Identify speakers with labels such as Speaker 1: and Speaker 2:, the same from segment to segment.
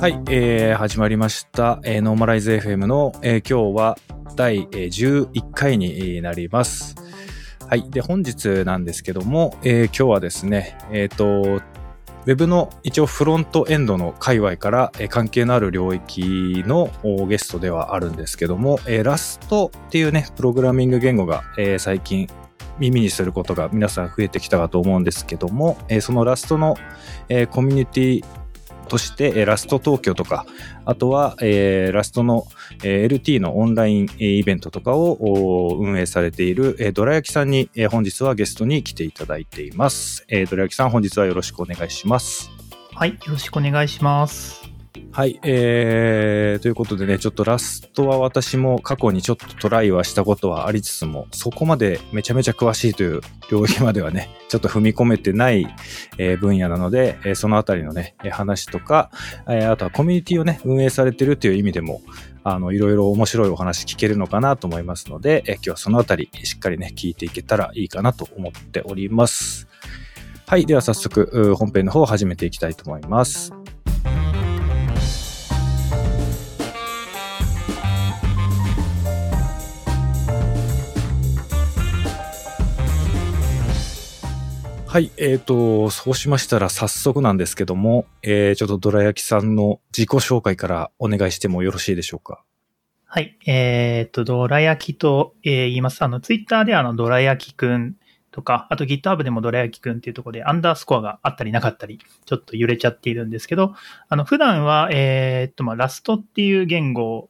Speaker 1: はい、えー、始まりました、えー、ノーマライズ FM の、えー、今日は第11回になります。はい。で、本日なんですけども、えー、今日はですね、えっ、ー、と、ウェブの一応フロントエンドの界隈から関係のある領域のゲストではあるんですけども、ラストっていうね、プログラミング言語が最近耳にすることが皆さん増えてきたかと思うんですけども、そのラストのコミュニティとして、ラスト東京とか、あとは、えー、ラストの、えー、LT のオンラインイベントとかを運営されている、えー、ドラ焼きさんに、えー、本日はゲストに来ていただいています。えー、ドラ焼きさん、本日はよろしくお願いします。
Speaker 2: はい、よろしくお願いします。
Speaker 1: はい、えー、ということでね、ちょっとラストは私も過去にちょっとトライはしたことはありつつも、そこまでめちゃめちゃ詳しいという領域まではね、ちょっと踏み込めてない、えー、分野なので、えー、そのあたりのね、話とか、えー、あとはコミュニティをね、運営されてるという意味でも、あの、いろいろ面白いお話聞けるのかなと思いますので、えー、今日はそのあたりしっかりね、聞いていけたらいいかなと思っております。はい。では早速、本編の方を始めていきたいと思います。はい、えっ、ー、と、そうしましたら早速なんですけども、えー、ちょっとドラ焼きさんの自己紹介からお願いしてもよろしいでしょうか？
Speaker 2: はい、えっ、ー、と、ドラ焼きと、えー、言います。あの、ツイッターであの、ドラ焼きくんとか、あと GitHub でもドラ焼きくんっていうところでアンダースコアがあったりなかったり、ちょっと揺れちゃっているんですけど、あの、普段は、えっ、と、まあ、ラストっていう言語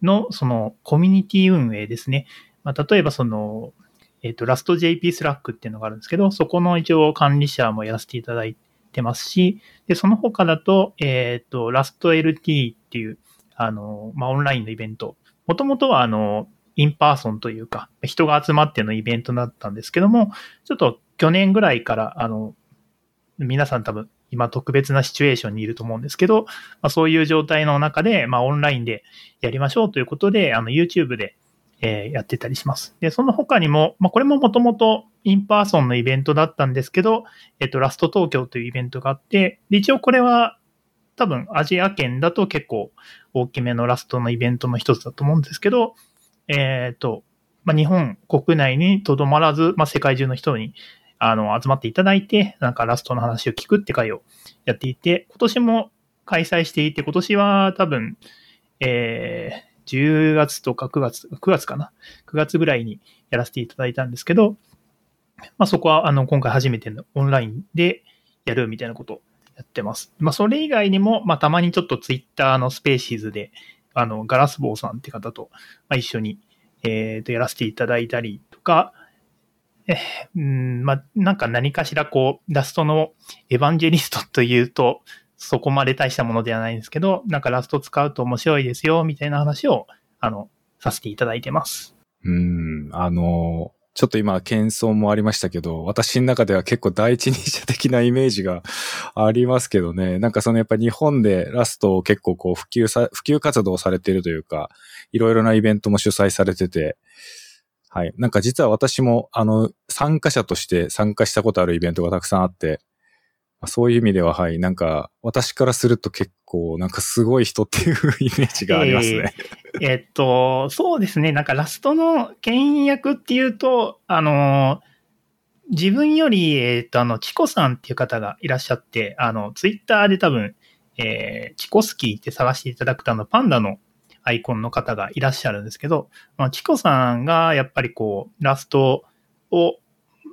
Speaker 2: の、その、コミュニティ運営ですね。まあ、例えばその、えっ、ー、と、ラスト JP スラックっていうのがあるんですけど、そこの一応管理者もやらせていただいてますし、で、その他だと、えっ、ー、と、 Rust LT っていう、あの、まあ、オンラインのイベント。もともとは、あの、 in person というか、人が集まってのイベントだったんですけども、ちょっと去年ぐらいから、あの、皆さん多分今特別なシチュエーションにいると思うんですけど、まあ、そういう状態の中で、まあ、オンラインでやりましょうということで、あの、YouTube でえー、やってたりします。で、その他にも、まあ、これももともと in person のイベントだったんですけど、えっ、と、 Rust Tokyo というイベントがあって、で、一応これは多分アジア圏だと結構大きめの Rust のイベントの一つだと思うんですけど、えっ、ー、と、まあ、日本国内にとどまらず、まあ、世界中の人にあの集まっていただいて、なんか Rust の話を聞くって会をやっていて、今年も開催していて、今年は多分、えー、10月とか9月、9月かな ?9 月ぐらいにやらせていただいたんですけど、まあそこはあの今回初めてのオンラインでやるみたいなことをやってます。まあそれ以外にも、まあたまにちょっとツイッターのスペーシーズで、あの、ガラスボーさんって方と、ま、一緒に、えっ、ー、と、やらせていただいたりとか、えうん、まあ、なんか何かしらこう、ラストのエヴァンジェリストというと、そこまで大したものではないんですけど、なんかラスト使うと面白いですよ、みたいな話を、あの、させていただいてます。
Speaker 1: うん、あの、ちょっと今、謙遜もありましたけど、私の中では結構第一人者的なイメージが ありますけどね。なんかそのやっぱ日本でラストを結構こう普及さ、普及活動されているというか、いろいろなイベントも主催されてて、はい。なんか実は私も、あの、参加者として参加したことあるイベントがたくさんあって、そういう意味では、はい、なんか、私からすると結構、なんかすごい人っていうイメージがありますね。
Speaker 2: えー、えっと、そうですね、なんかラストの牽引役っていうと、あの、自分より、えっ、と、あの、チコさんっていう方がいらっしゃって、あの、ツイッターで多分、えー、チコスキーって探していただくと、あの、パンダのアイコンの方がいらっしゃるんですけど、まあ、チコさんがやっぱりこう、ラストを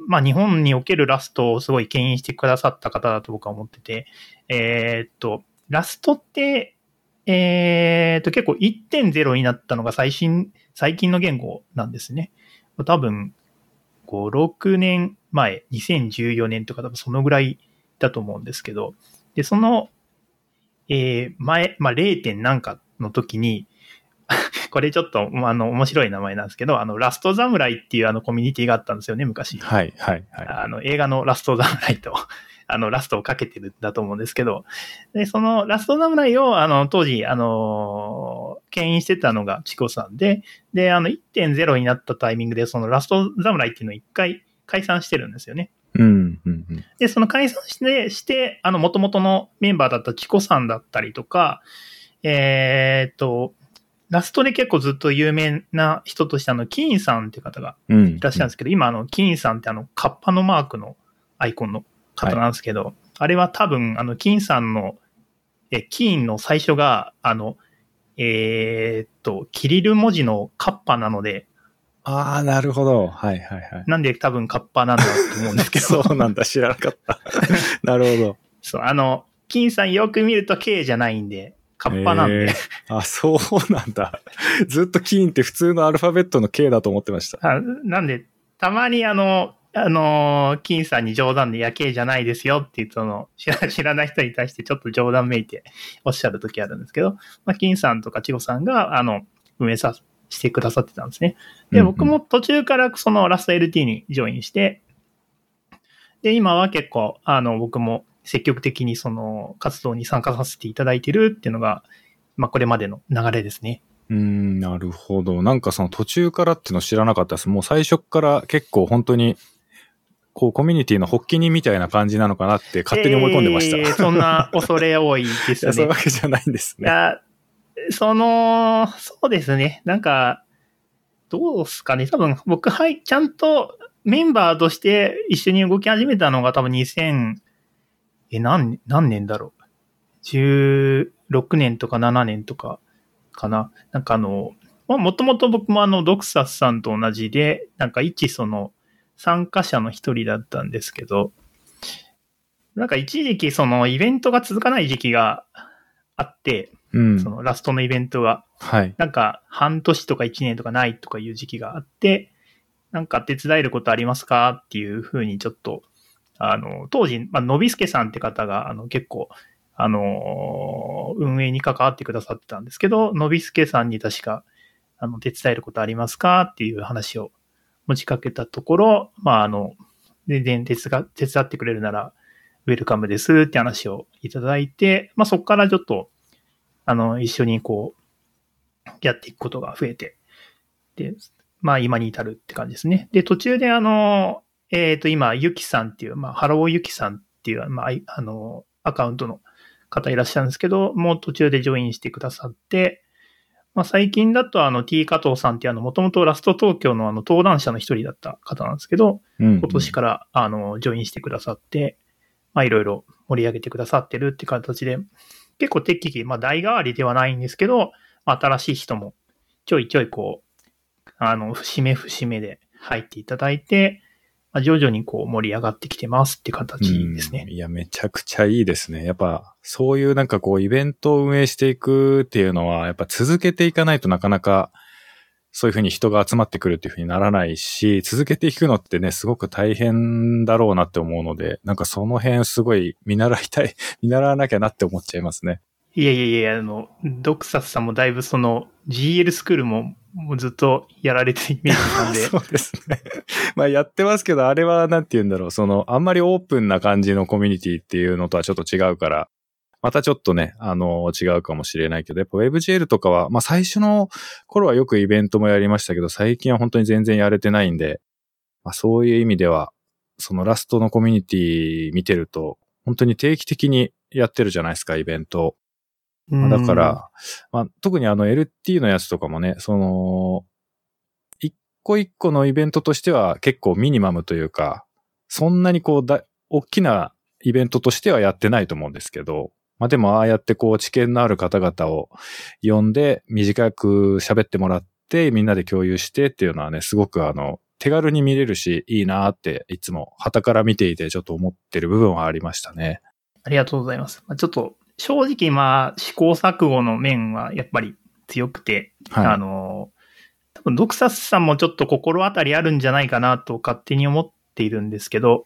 Speaker 2: まあ日本におけるラストをすごい牽引してくださった方だと僕は思ってて、えー、っと、ラストって、えー、っと結構1.0になったのが最新、最近の言語なんですね。多分、5、6年前、2014年とか多分そのぐらいだと思うんですけど、で、その、えー、前、まあ 0. 点なんかの時に、これちょっと、あの、面白い名前なんですけど、あの、ラスト侍っていうあのコミュニティがあったんですよね、昔。
Speaker 1: はい、はい、はい。
Speaker 2: あの、映画のラスト侍と、あの、ラストをかけてるんだと思うんですけど、で、そのラスト侍を、あの、当時、あの、牽引してたのがチコさんで、で、あの、1.0になったタイミングで、そのラスト侍っていうのを一回解散してるんですよね。
Speaker 1: うん、うん、うん。
Speaker 2: で、その解散して、して、あの、元々のメンバーだったチコさんだったりとか、えーっと、ラストで結構ずっと有名な人としてあの、キーンさんっていう方が
Speaker 1: うん。
Speaker 2: いらっしゃるんですけど、今あの、キーンさんってあの、カッパのマークのアイコンの方なんですけど、あれは多分、あの、キーンさんの、え、キーンの最初が、あの、えーっと、キリル文字のカッパなので、
Speaker 1: ああ、なるほど。はい、はい、はい。
Speaker 2: なんで多分カッパなんだと思うんですけど、
Speaker 1: そうなんだ、知らなかった。なるほど。
Speaker 2: そう、あの、金さんよく見ると K じゃないんで、カッパなんで、
Speaker 1: へーあ、そうなんだ。ずっとキーンって普通のアルファベットの K だと思ってました。
Speaker 2: あなんで、たまにあの、あの、金さんに冗談で、いや、K じゃないですよっていう、その、知ら知らない人に対してちょっと冗談めいておっしゃる時あるんですけど、まあ、金さんとか千穂さんが、あの、運営さ、してくださってたんですね。で、僕も途中からそのラスト LT にジョインして、で、今は結構、あの、僕も積極的にその活動に参加させていただいてるっていうのが、まあ、これまでの流れですね。
Speaker 1: うーん、なるほど。なんかその途中からっていうの知らなかったです。もう最初から結構本当に、こうコミュニティの発起人みたいな感じなのかなって勝手に思い込んでました。
Speaker 2: えーそんな恐れ多いです
Speaker 1: いや、そういう
Speaker 2: ね
Speaker 1: わ。けじゃないんですね。
Speaker 2: いや、その、そうですね。なんか、どうすかね。多分、僕、はい、ちゃんとメンバーとして一緒に動き始めたのが多分2000、え、何、何年だろう。16年とか7年とかかな。なんかあの、まあ、もともと僕もあの、ドクサスさんと同じで、なんか一その、参加者の一人だったんですけど、なんか一時期そのイベントが続かない時期があって、
Speaker 1: うん
Speaker 2: そ。のラストのイベントが、
Speaker 1: はい。
Speaker 2: なんか半年とか1年とかないとかいう時期があって、なんか手伝えることありますかっていうふうにちょっと、あの、当時、まあ、のびすけさんって方が、あの、結構、あの、運営に関わってくださってたんですけど、のびすけさんに確か、あの、手伝えることありますかっていう話を持ちかけたところ、まあ、あの、全然手伝手伝ってくれるなら、ウェルカムですって話をいただいて、まあ、そこからちょっと、あの、一緒にこう、やっていくことが増えて、で、まあ今に至るって感じですね。で、途中であの、えっ、と今、ゆきさんっていう、まあ、 Hello Yuki さんっていう、まあ、いあの、アカウントの方いらっしゃるんですけど、もう途中でジョインしてくださって、まあ最近だとあの T 加藤さんっていうあの、もともと Rust Tokyo のあの登壇者の一人だった方なんですけど、
Speaker 1: うん
Speaker 2: 今年からあの、ジョインしてくださって、まあいろいろ盛り上げてくださってるって形で、結構適宜、まあ代替わりではないんですけど、まあ新しい人もちょいちょいこう、あの、節目節目で入っていただいて、まあ、徐々にこう盛り上がってきてますって形ですね
Speaker 1: うん。いや、めちゃくちゃいいですね。やっぱ、そういうなんかこう、イベントを運営していくっていうのは、やっぱ続けていかないとなかなか、そういうふうに人が集まってくるっていうふうにならないし、続けていくのってね、すごく大変だろうなって思うので、なんかその辺すごい見習いたい、見習わなきゃなって思っちゃいますね。
Speaker 2: いやいやいや、あの、ドクサスさんもだいぶその GL スクールももうずっとやられてるイメージなんで、
Speaker 1: そうですね。まあやってますけど、あれはなんて言うんだろう、その、あんまりオープンな感じのコミュニティっていうのとはちょっと違うから、またちょっとね、あの、違うかもしれないけど、やっぱ WebGL とかは、まあ最初の頃はよくイベントもやりましたけど、最近は本当に全然やれてないんで、まあそういう意味では、そのラストのコミュニティ見てると、本当に定期的にやってるじゃないですか、イベント。まあだから、まあ、特にあの LT のやつとかもね、その、一個一個のイベントとしては結構ミニマムというか、そんなにこうだ、大きなイベントとしてはやってないと思うんですけど、まあでもああやってこう知見のある方々を呼んで短く喋ってもらってみんなで共有してっていうのはね、すごくあの、手軽に見れるし、いいなっていつも旗から見ていてちょっと思ってる部分はありましたね。
Speaker 2: ありがとうございます。まあ、ちょっと、正直まあ、試行錯誤の面はやっぱり強くて、
Speaker 1: はい。
Speaker 2: あの、多分ドクサスさんもちょっと心当たりあるんじゃないかなと勝手に思っているんですけど、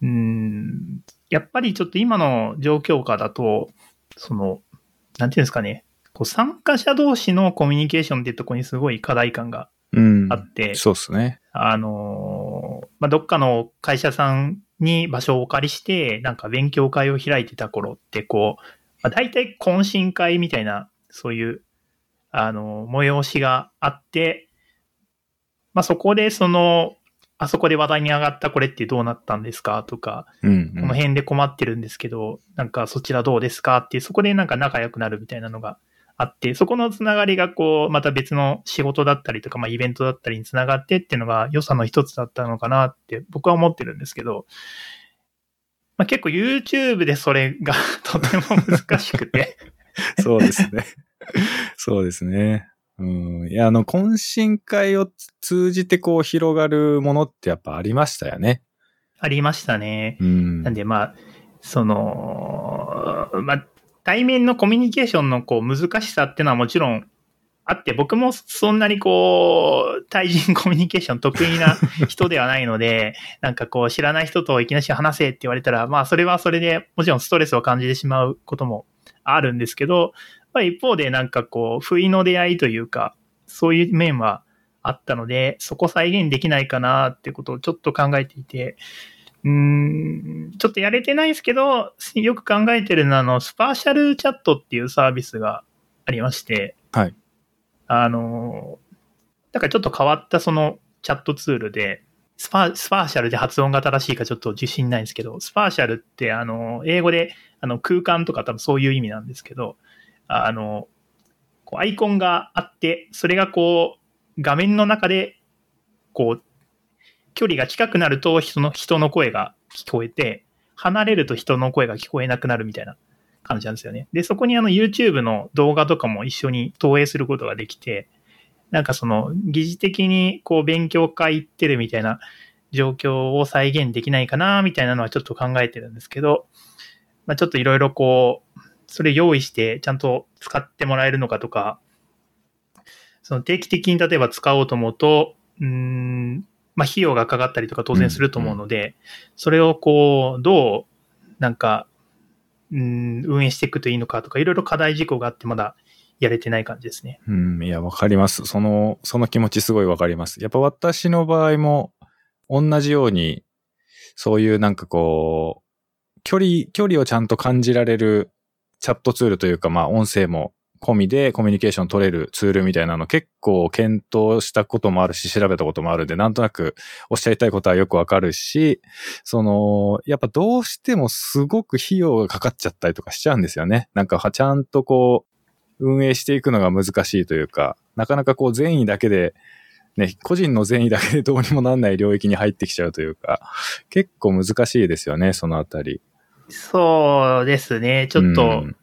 Speaker 2: うーん、やっぱりちょっと今の状況下だと、その、なんていうんですかね、こう参加者同士のコミュニケーションっていうところにすごい課題感が
Speaker 1: うん
Speaker 2: あ。って、
Speaker 1: そうですね。
Speaker 2: あのーまあ、どっかの会社さんに場所をお借りして、なんか勉強会を開いてた頃って、こう、まあ、大体懇親会みたいな、そういう、あの、催しがあって、まあ、そこでその、あそこで話題に上がったこれってどうなったんですか？とか、
Speaker 1: うん、うん。
Speaker 2: この辺で困ってるんですけど、なんかそちらどうですか？っていう、そこでなんか仲良くなるみたいなのがあって、そこのつながりがこう、また別の仕事だったりとか、まあイベントだったりにつながってっていうのが良さの一つだったのかなって僕は思ってるんですけど、まあ結構 YouTube でそれが とても難しくて、
Speaker 1: そうですね。そうですね。うん。いや、あの、懇親会を通じてこう広がるものってやっぱありましたよね。
Speaker 2: ありましたね。
Speaker 1: うん。
Speaker 2: なんでまあ、その、まあ、対面のコミュニケーションのこう難しさっていうのはもちろんあって、僕もそんなにこう、対人コミュニケーション得意な人ではないので、なんかこう知らない人といきなり話せって言われたら、まあそれはそれでもちろんストレスを感じてしまうこともあるんですけど、まあ一方でなんかこう、不意の出会いというか、そういう面はあったので、そこ再現できないかなってことをちょっと考えていて、うーん、ちょっとやれてないですけど、よく考えてるのは、あの、スパーシャルチャットっていうサービスがありまして、
Speaker 1: はい。
Speaker 2: あの、だからちょっと変わったそのチャットツールで、スパスパーシャルで発音が正しいかちょっと自信ないんですけど、スパーシャルってあの、英語であの空間とか多分そういう意味なんですけど、あの、こうアイコンがあって、それがこう、画面の中で、こう、距離が近くなると人の、人の声が聞こえて、離れると人の声が聞こえなくなるみたいな感じなんですよね。で、そこにあの YouTube の動画とかも一緒に投影することができて、なんかその疑似的にこう勉強会行ってるみたいな状況を再現できないかなみたいなのはちょっと考えてるんですけど、まあ、ちょっといろいろこう、それ用意してちゃんと使ってもらえるのかとか、その定期的に例えば使おうと思うと、うん、まあ費用がかかったりとか当然すると思うので、それをこう、どう、なんか、うん、運営していくといいのかとか、いろいろ課題事項があってまだやれてない感じですね。
Speaker 1: うん、いや、わかります。その、その気持ちすごいわかります。やっぱ私の場合も、同じように、そういうなんかこう、距離、距離をちゃんと感じられるチャットツールというか、まあ音声も込みでコミュニケーション取れるツールみたいなの結構検討したこともあるし、調べたこともあるんで、なんとなくおっしゃりたいことはよくわかるし、その、やっぱどうしてもすごく費用がかかっちゃったりとかしちゃうんですよね。なんかちゃんとこう、運営していくのが難しいというか、なかなかこう善意だけで、ね、個人の善意だけでどうにもなんない領域に入ってきちゃうというか、結構難しいですよね、そのあたり。
Speaker 2: そうですね。ちょっと、
Speaker 1: うん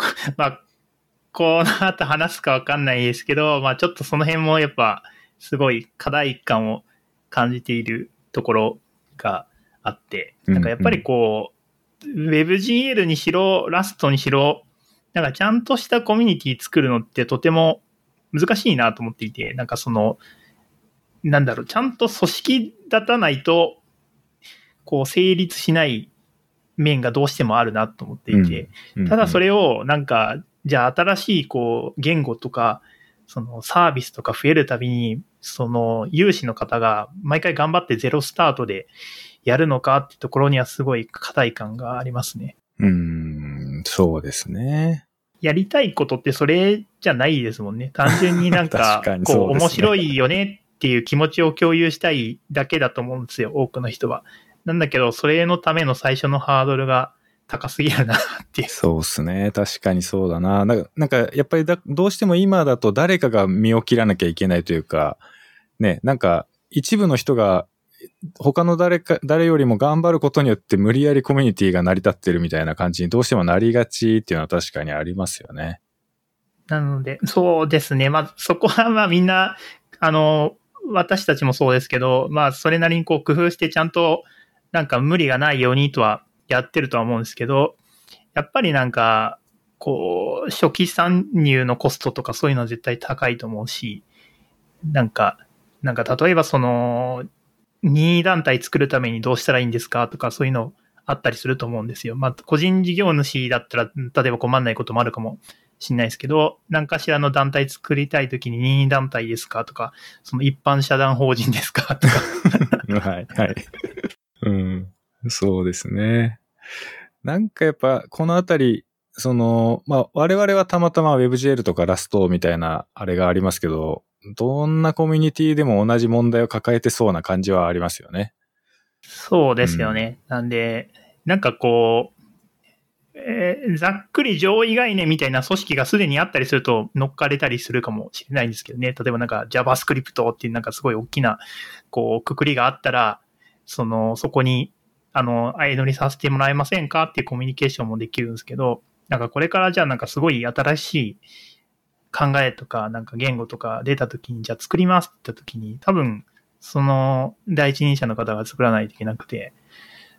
Speaker 2: まあ、この後話すかわかんないですけど、まあちょっとその辺もやっぱすごい課題感を感じているところがあって、
Speaker 1: うん
Speaker 2: なんかやっぱりこう、WebGL にしろ、ラストにしろ、なんかちゃんとしたコミュニティ作るのってとても難しいなと思っていて、なんかその、なんだろう、ちゃんと組織立たないと、こう成立しない面がどうしてもあるなと思っていて、ただそ
Speaker 1: れ、
Speaker 2: れをなんか、じゃあ新しいこう言語とか、そのサービスとか増えるたびに、その有志の方が毎回頑張ってゼロスタートでやるのかってところにはすごい課題感がありますね。
Speaker 1: うん、そうですね。
Speaker 2: やりたいことってそれじゃないですもんね。単純になんか こ
Speaker 1: そう
Speaker 2: 面白いよねっていう気持ちを共有したいだけだと思うんですよ、多くの人は。なんだけど、それのための最初のハードルが高すぎるなっていう。
Speaker 1: そうっすね。確かにそうだな。なんか、なんかやっぱりだどうしても今だと誰かが身を切らなきゃいけないというか、ね、なんか一部の人が他の誰か、誰よりも頑張ることによって無理やりコミュニティが成り立ってるみたいな感じにどうしてもなりがちっていうのは確かにありますよね。
Speaker 2: なので、そうですね。まあ、そこはまあみんな、あの、私たちもそうですけど、まあ、それなりにこう工夫してちゃんと、なんか無理がないようにとはやってるとは思うんですけど、やっぱりなんか、こう、初期参入のコストとかそういうのは絶対高いと思うし、なんか、なんか例えばその、任意団体作るためにどうしたらいいんですかとかそういうのあったりすると思うんですよ。まあ、個人事業主だったら、例えば困んないこともあるかもしれないですけど、何かしらの団体作りたいときに任意団体ですかとか、その一般社団法人ですかとか。
Speaker 1: はい、はい。うん、そうですね。なんかやっぱ、このあたり、その、まあ、我々はたまたま WebGL とかラストみたいなあれがありますけど、どんなコミュニティでも同じ問題を抱えてそうな感じはありますよね。
Speaker 2: そうですよね。なんで、なんかこう、えーざっくり上位概念みたいな組織がすでにあったりすると乗っかれたりするかもしれないんですけどね。例えばなんか JavaScript っていうなんかすごい大きな、こう、くくりがあったら、その、そこに、あの、相乗りさせてもらえませんかっていうコミュニケーションもできるんですけど、なんかこれからじゃあなんかすごい新しい考えとか、なんか言語とか出た時に、じゃあ作りますって言った時に、多分、その第一人者の方が作らないといけなくて、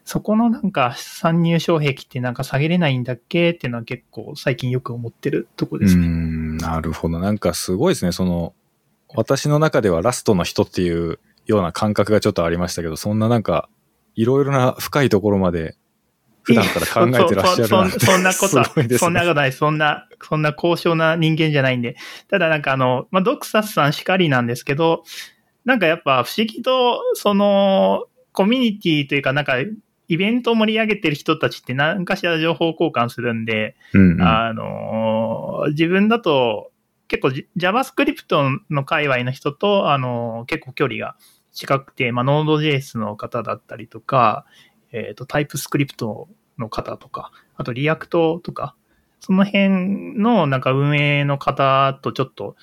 Speaker 2: そこのなんか参入障壁ってなんか下げれないんだっけっていうのは結構最近よく思ってるとこですね。
Speaker 1: うん、なるほど。なんかすごいですね。その、私の中ではラストの人っていうような感覚がちょっとありましたけど、そんななんか、いろいろな深いところまで、普段から考えてらっしゃるなんて
Speaker 2: そんなことは、
Speaker 1: すごいです
Speaker 2: そんな
Speaker 1: ね。
Speaker 2: ことない。そんな、そんな高尚な人間じゃないんで。ただなんかあの、まあ、ドクサスさんしかりなんですけど、なんかやっぱ不思議と、その、コミュニティというかなんか、イベントを盛り上げてる人たちって何かしら情報交換するんで、
Speaker 1: うんうん
Speaker 2: あの、自分だと結構じ JavaScript の界隈の人と、あの、結構距離が近くて、まあ、Node.js の方だったりとか、えっ、と、TypeScript の方とか、あと React とか、その辺のなんか運営の方とちょっと、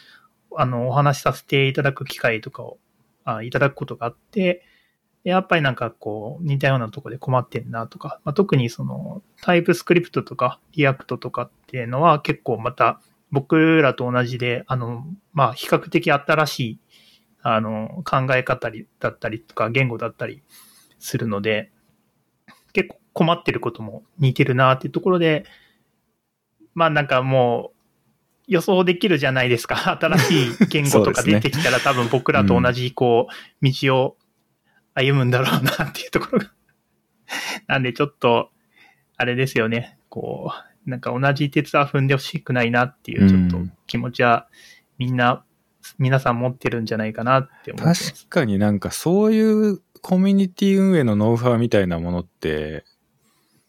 Speaker 2: あの、お話しさせていただく機会とかを、あいただくことがあって、やっぱりなんかこう、似たようなところで困ってんなとか、まあ、特にその、 TypeScript とか、 React とかっていうのは結構また、僕らと同じで、あの、まあ、比較的新しい、あの、考え方だったりとか、言語だったりするので、結構困ってることも似てるなっていうところで、まあなんかもう、予想できるじゃないですか。新しい言語とか出てきたら、多分僕らと同じ、こう、道を歩むんだろうなっていうところが。なんでちょっと、あれですよね。こう、なんか同じ鉄は踏んでほしくないなっていう、ちょっと
Speaker 1: うん
Speaker 2: 気持ちは、みんな、皆さん持ってるんじゃないかなって思。
Speaker 1: 確かになんかそういうコミュニティ運営のノウハウみたいなものって、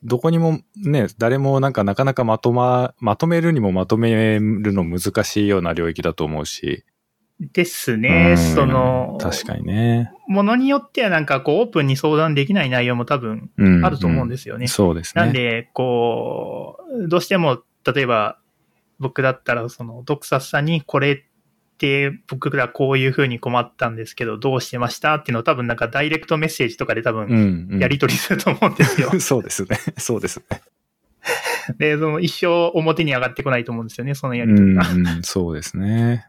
Speaker 1: どこにもね、誰もなんかなかなかまとま、まとめるにもまとめるの難しいような領域だと思うし。
Speaker 2: ですね。
Speaker 1: うん
Speaker 2: その、
Speaker 1: 確かにね。
Speaker 2: ものによってはなんかこうオープンに相談できない内容も多分
Speaker 1: うん
Speaker 2: あると思うんですよね。
Speaker 1: そうですね。
Speaker 2: なんで、こう、どうしても、例えば、僕だったら、その、ドクサスさんに、これって、僕らこういう風に困ったんですけど、どうしてました？っていうのを多分なんかダイレクトメッセージとかで多
Speaker 1: う
Speaker 2: 分、
Speaker 1: ん、うん。
Speaker 2: やり取りすると思うんですよ。
Speaker 1: そうですね。そうですね。
Speaker 2: で、その一生表に上がってこないと思うんですよね、そのや
Speaker 1: うん、
Speaker 2: り取りが。
Speaker 1: うん、そうですね。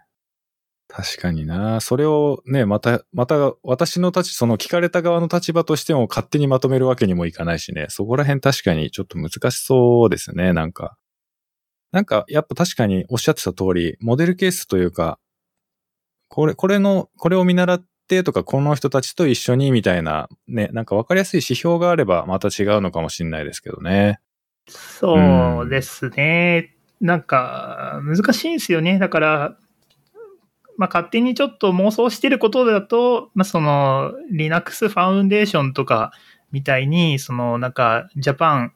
Speaker 1: 確かにな。それをね、また、また、私の立ち、その聞かれた側の立場としても勝手にまとめるわけにもいかないしね。そこら辺確かにちょっと難しそうですね、なんか。なんか、やっぱ確かにおっしゃってた通り、モデルケースというか、これ、これの、これを見習ってとか、この人たちと一緒にみたいな、ね、なんかわかりやすい指標があればまた違うのかもしれないですけどね。
Speaker 2: そうですね。なんか、難しいんですよね。だから、まあ、勝手にちょっと妄想してることだと、まあ、その、Linux Foundation とかみたいに、その、なんか、Japan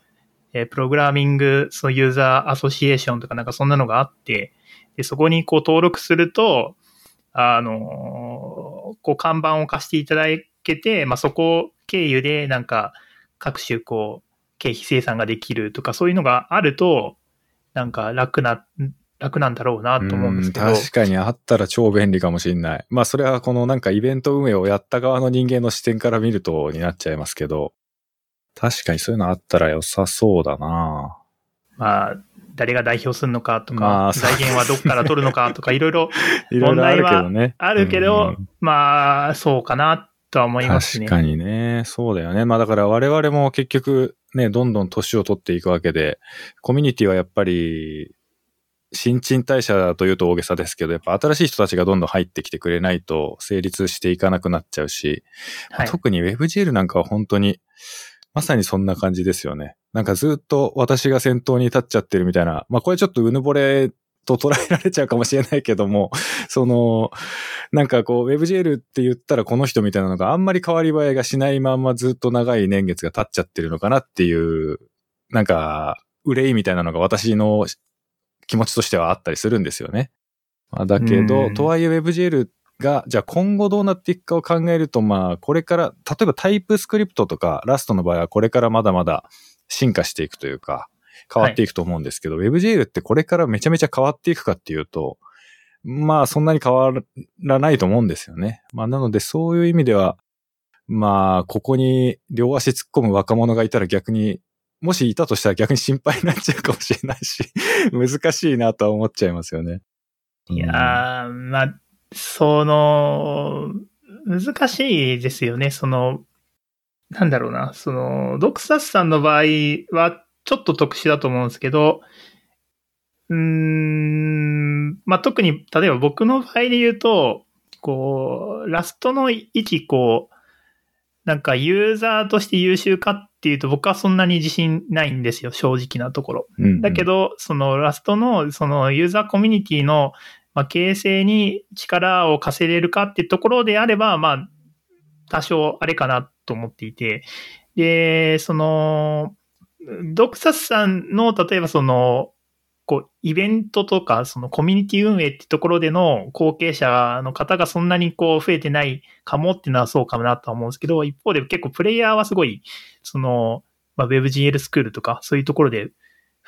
Speaker 2: えプログラミング、そうユーザーアソシエーションとかなんかそんなのがあって、でそこにこう登録すると、あの、こう看板を貸していただけて、まあ、そこ経由でなんか各種こう、経費生産ができるとかそういうのがあると、なんか楽な、楽なんだろうなと思うんですけど。
Speaker 1: うん確かにあったら超便利かもしれない。まあそれはこのなんかイベント運営をやった側の人間の視点から見るとになっちゃいますけど、確かにそういうのあったら良さそうだな
Speaker 2: まあ、誰が代表するのかとか、
Speaker 1: まあ
Speaker 2: 財源はどこから取るのかとか、いろいろ
Speaker 1: いろいろあるけどね。
Speaker 2: あるけど、
Speaker 1: うん
Speaker 2: まあ、そうかなとは思いますね。
Speaker 1: 確かにね。そうだよね。まあだから我々も結局ね、どんどん年を取っていくわけで、コミュニティはやっぱり、新陳代謝というと大げさですけど、やっぱ新しい人たちがどんどん入ってきてくれないと成立していかなくなっちゃうし、
Speaker 2: はい。
Speaker 1: 特に WebGL なんかは本当に、まさにそんな感じですよね。なんかずっと私が先頭に立っちゃってるみたいな、まあこれちょっとうぬぼれと捉えられちゃうかもしれないけども、その、なんかこう WebGL って言ったらこの人みたいなのがあんまり変わり映えがしないまんまずっと長い年月が経っちゃってるのかなっていう、なんか、憂いみたいなのが私の気持ちとしてはあったりするんですよね。まあ、だけ
Speaker 2: う
Speaker 1: ど、
Speaker 2: ん
Speaker 1: とはいえ WebGL っが、じゃあ今後どうなっていくかを考えると、まあ、これから、例えばタイプスクリプトとかラストの場合はこれからまだまだ進化していくというか、変わっていくと思うんですけど、はい、WebGL ってこれからめちゃめちゃ変わっていくかっていうと、まあそんなに変わらないと思うんですよね。まあなのでそういう意味では、まあここに両足突っ込む若者がいたら逆に、もしいたとしたら逆に心配になっちゃうかもしれないし、難しいなとは思っちゃいますよね。
Speaker 2: いやー、まあ、その、難しいですよね。その、なんだろうな、その、ドクサスさんの場合はちょっと特殊だと思うんですけど、うーん、まあ、特に、例えば僕の場合で言うと、こう、ラストの位置、こう、なんかユーザーとして優秀かっていうと僕はそんなに自信ないんですよ、正直なところ。うんうん、だけど、そのラストのそのユーザーコミュニティの、まあ、形成に力を稼げれるかっていうところであれば、まあ、多少あれかなと思っていて、で、その、ドクサスさんの、例えばその、こう、イベントとか、そのコミュニティ運営ってところでの後継者の方がそんなにこう増えてないかもっていうのはそうかもなとは思うんですけど、一方で結構プレイヤーはすごい、その、まあ、WebGL スクールとかそういうところで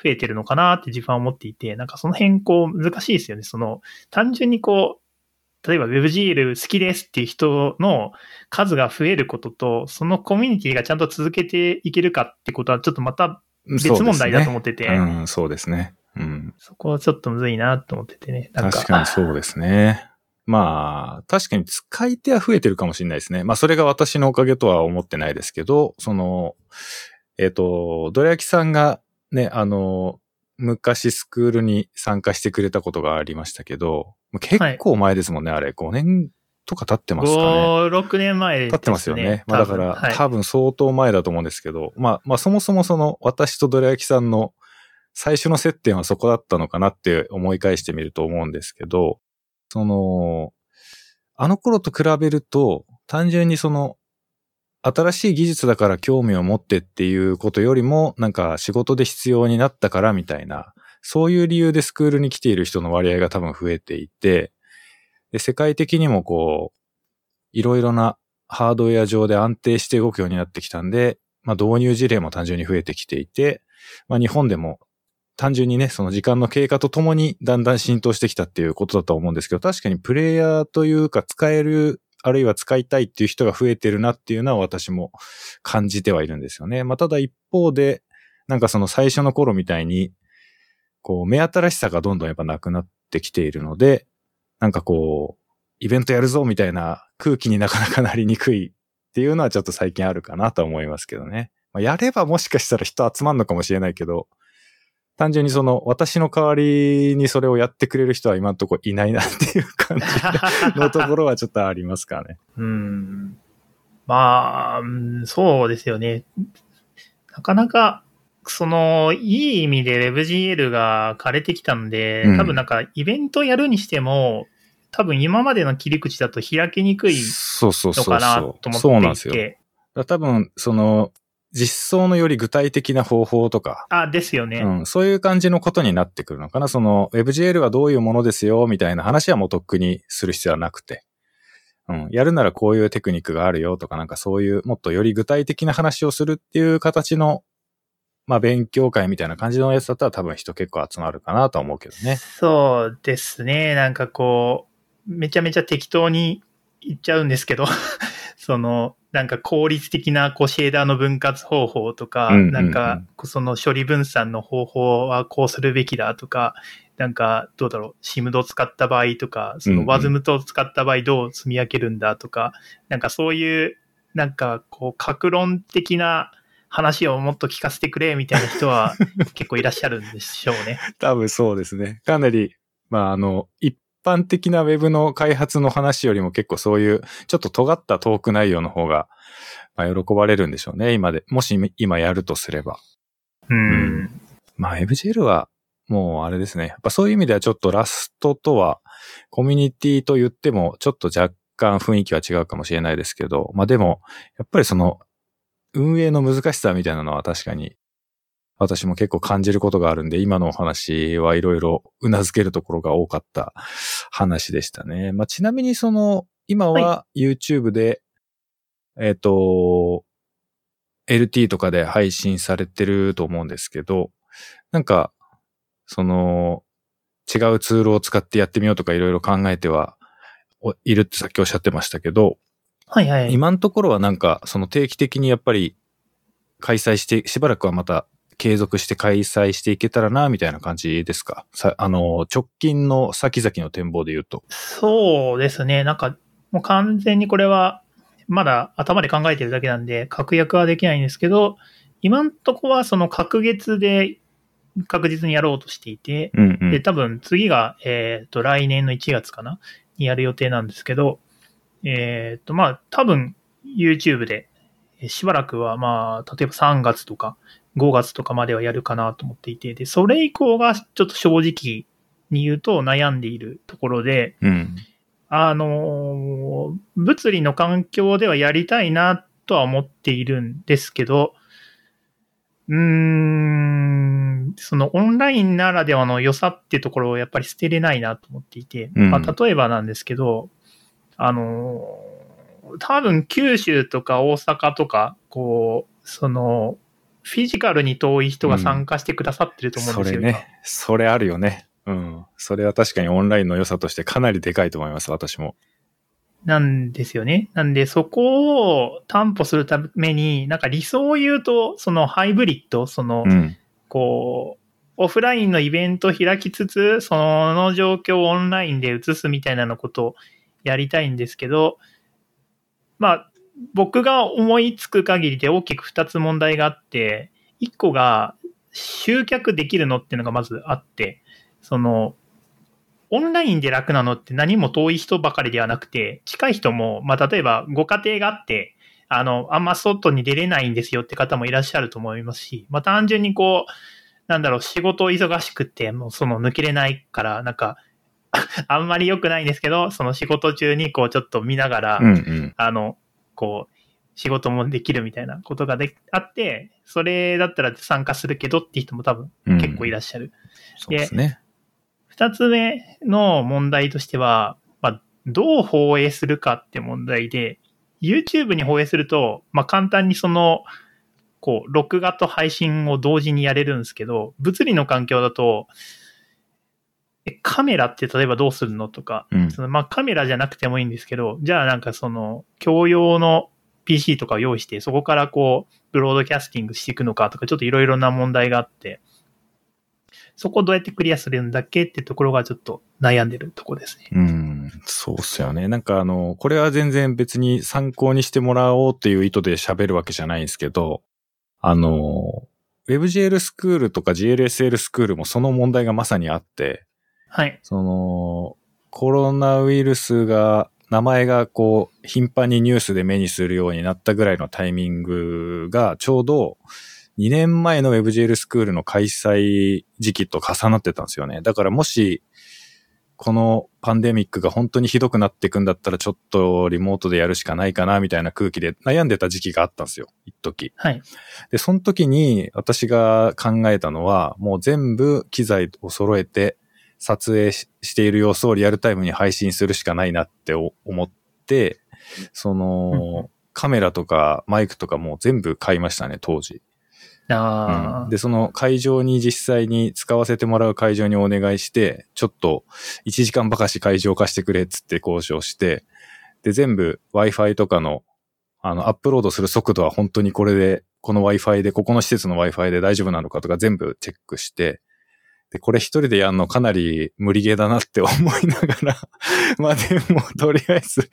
Speaker 2: 増えてるのかなって自分は思っていて、なんかその辺こう難しいですよね。その、単純にこう、例えば WebGL 好きですっていう人の数が増えることと、そのコミュニティがちゃんと続けていけるかってことはちょっとまた別問題だと思ってて。
Speaker 1: うね、うん、そうですね。うん。
Speaker 2: そこはちょっとむずいなと思っててね。
Speaker 1: か確かにそうですね。まあ、確かに使い手は増えてるかもしれないですね。まあ、それが私のおかげとは思ってないですけど、その、えっ、ー、と、どら焼きさんがね、あの、昔スクールに参加してくれたことがありましたけど、結構前ですもんね、はい、あれ。5年とか経ってますかね。
Speaker 2: 5、6年前ですね。
Speaker 1: 経ってますよね。まあだから、はい、多分相当前だと思うんですけど、まあ、まあそもそもその私とどら焼きさんの最初の接点はそこだったのかなって思い返してみると思うんですけど、その、あの頃と比べると、単純にその、新しい技術だから興味を持ってっていうことよりも、なんか仕事で必要になったからみたいな、そういう理由でスクールに来ている人の割合が多分増えていて、で、世界的にもこう、いろいろなハードウェア上で安定して動くようになってきたんで、まあ導入事例も単純に増えてきていて、まあ日本でも単純にね、その時間の経過とともにだんだん浸透してきたっていうことだと思うんですけど、確かにプレイヤーというか使える、あるいは使いたいっていう人が増えてるなっていうのは私も感じてはいるんですよね。まあただ一方で、なんかその最初の頃みたいに、こう、目新しさがどんどんやっぱなくなってきているので、なんかこう、イベントやるぞみたいな空気になかなかなりにくいっていうのはちょっと最近あるかなと思いますけどね。まあ、やればもしかしたら人集まんのかもしれないけど、単純にその、私の代わりにそれをやってくれる人は今んとこいないなっていう感じのところはちょっとありますかね。
Speaker 2: うん。まあ、そうですよね。なかなか、その、いい意味で WebGL が枯れてきたんで、多分なんかイベントやるにしても、多分今までの切り口だと開きにくいのかなと思っていて。そうなんですよ。
Speaker 1: 多分、その、実装のより具体的な方法とか。
Speaker 2: あ、ですよね。
Speaker 1: うん。そういう感じのことになってくるのかな。その WebGL はどういうものですよ、みたいな話はもうとっくにする必要はなくて。うん。やるならこういうテクニックがあるよとか、なんかそういうもっとより具体的な話をするっていう形の、まあ勉強会みたいな感じのやつだったら多分人結構集まるかなと思うけどね。
Speaker 2: そうですね。なんかこう、めちゃめちゃ適当に言っちゃうんですけどその、なんか効率的なこうシェーダーの分割方法とか、なんかその処理分散の方法はこうするべきだとか、なんかどうだろう、シムドを使った場合とか、そのワズムと使った場合どう積み上げるんだとか、なんかそういう、なんかこう、格論的な話をもっと聞かせてくれみたいな人は結構いらっしゃるんでしょうね。
Speaker 1: 多分そうですね。かなり、まあ、あの、一般的な Web の開発の話よりも結構そういうちょっと尖ったトーク内容の方が、まあ、喜ばれるんでしょうね。今で、もし今やるとすれば。
Speaker 2: うん。うん、
Speaker 1: まあ WebGL はもうあれですね。やっぱそういう意味ではちょっとラストとはコミュニティと言ってもちょっと若干雰囲気は違うかもしれないですけど、まあでも、やっぱりその運営の難しさみたいなのは確かに私も結構感じることがあるんで、今のお話はいろいろ頷けるところが多かった話でしたね。まあ、ちなみにその、今は YouTube で、はい、えっ、ー、と、LT とかで配信されてると思うんですけど、なんか、その、違うツールを使ってやってみようとかいろいろ考えてはいるってさっきおっしゃってましたけど、
Speaker 2: はいはい。
Speaker 1: 今のところはなんか、その定期的にやっぱり開催して、しばらくはまた継続して開催していけたらな、みたいな感じですか？さ、あの、直近の先々の展望で言うと。
Speaker 2: そうですね。なんか、もう完全にこれは、まだ頭で考えてるだけなんで、確約はできないんですけど、今んとこはその隔月で確実にやろうとしていて、
Speaker 1: うんうん、
Speaker 2: で、多分次が、えっ、ー、と、来年の1月かな？にやる予定なんですけど、えっ、ー、と、まあ、多分 YouTube で、しばらくは、まあ、例えば3月とか5月とかまではやるかなと思っていて、で、それ以降がちょっと正直に言うと悩んでいるところで、
Speaker 1: うん、
Speaker 2: あの、物理の環境ではやりたいなとは思っているんですけど、うーん、そのオンラインならではの良さってところをやっぱり捨てれないなと思っていて、
Speaker 1: うん、
Speaker 2: まあ、例えばなんですけど、あの、多分九州とか大阪とか、こう、その、フィジカルに遠い人が参加してくださってると思うんですよ、
Speaker 1: うん、それね。それあるよね。うん。それは確かにオンラインの良さとしてかなりでかいと思います、私も。
Speaker 2: なんですよね。なんで、そこを担保するために、なんか理想を言うと、そのハイブリッド、その、
Speaker 1: うん、
Speaker 2: こう、オフラインのイベント開きつつ、その状況をオンラインで移すみたいなのことをやりたいんですけど、まあ、僕が思いつく限りで大きく2つ問題があって、1個が集客できるのっていうのがまずあって、その、オンラインで楽なのって何も遠い人ばかりではなくて、近い人も、まあ、例えばご家庭があって、あの、あんま外に出れないんですよって方もいらっしゃると思いますし、まあ、単純にこう、なんだろう、仕事忙しくて、もうその抜けれないから、なんか、あんまり良くないんですけど、その仕事中にこうちょっと見ながら、
Speaker 1: うんうん、
Speaker 2: あの、こう、仕事もできるみたいなことがであって、それだったら参加するけどっていう人も多分結構いらっしゃる。うん、
Speaker 1: そうですね。
Speaker 2: 二つ目の問題としては、まあ、どう放映するかって問題で、YouTube に放映すると、まあ、簡単にその、こう、録画と配信を同時にやれるんですけど、物理の環境だと、カメラって例えばどうするのとか、
Speaker 1: うん、
Speaker 2: そのまあカメラじゃなくてもいいんですけど、じゃあなんかその、共用の PC とかを用意して、そこからこう、ブロードキャスティングしていくのかとか、ちょっといろいろな問題があって、そこをどうやってクリアするんだっけってところがちょっと悩んでるとこですね。
Speaker 1: うん、そうっすよね。なんかあの、これは全然別に参考にしてもらおうっていう意図で喋るわけじゃないんですけど、あの、WebGL スクールとか GLSL スクールもその問題がまさにあって、
Speaker 2: はい。
Speaker 1: その、コロナウイルスが、名前がこう、頻繁にニュースで目にするようになったぐらいのタイミングが、ちょうど、2年前の WebGL スクールの開催時期と重なってたんですよね。だからもし、このパンデミックが本当にひどくなっていくんだったらちょっとリモートでやるしかないかなみたいな空気で悩んでた時期があったんですよ。一時。
Speaker 2: はい。
Speaker 1: で、その時に私が考えたのはもう全部機材を揃えて撮影している様子をリアルタイムに配信するしかないなって思って、その、カメラとかマイクとかも全部買いましたね、当時。
Speaker 2: あ
Speaker 1: うん、で、その会場に実際に使わせてもらう会場にお願いして、ちょっと1時間ばかし会場化してくれっつって交渉して、で、全部 Wi-Fi とかの、あの、アップロードする速度は本当にこれで、この Wi-Fi で、ここの施設の Wi-Fi で大丈夫なのかとか全部チェックして、で、これ一人でやるのかなり無理ゲーだなって 思いながら まあでも、とりあえず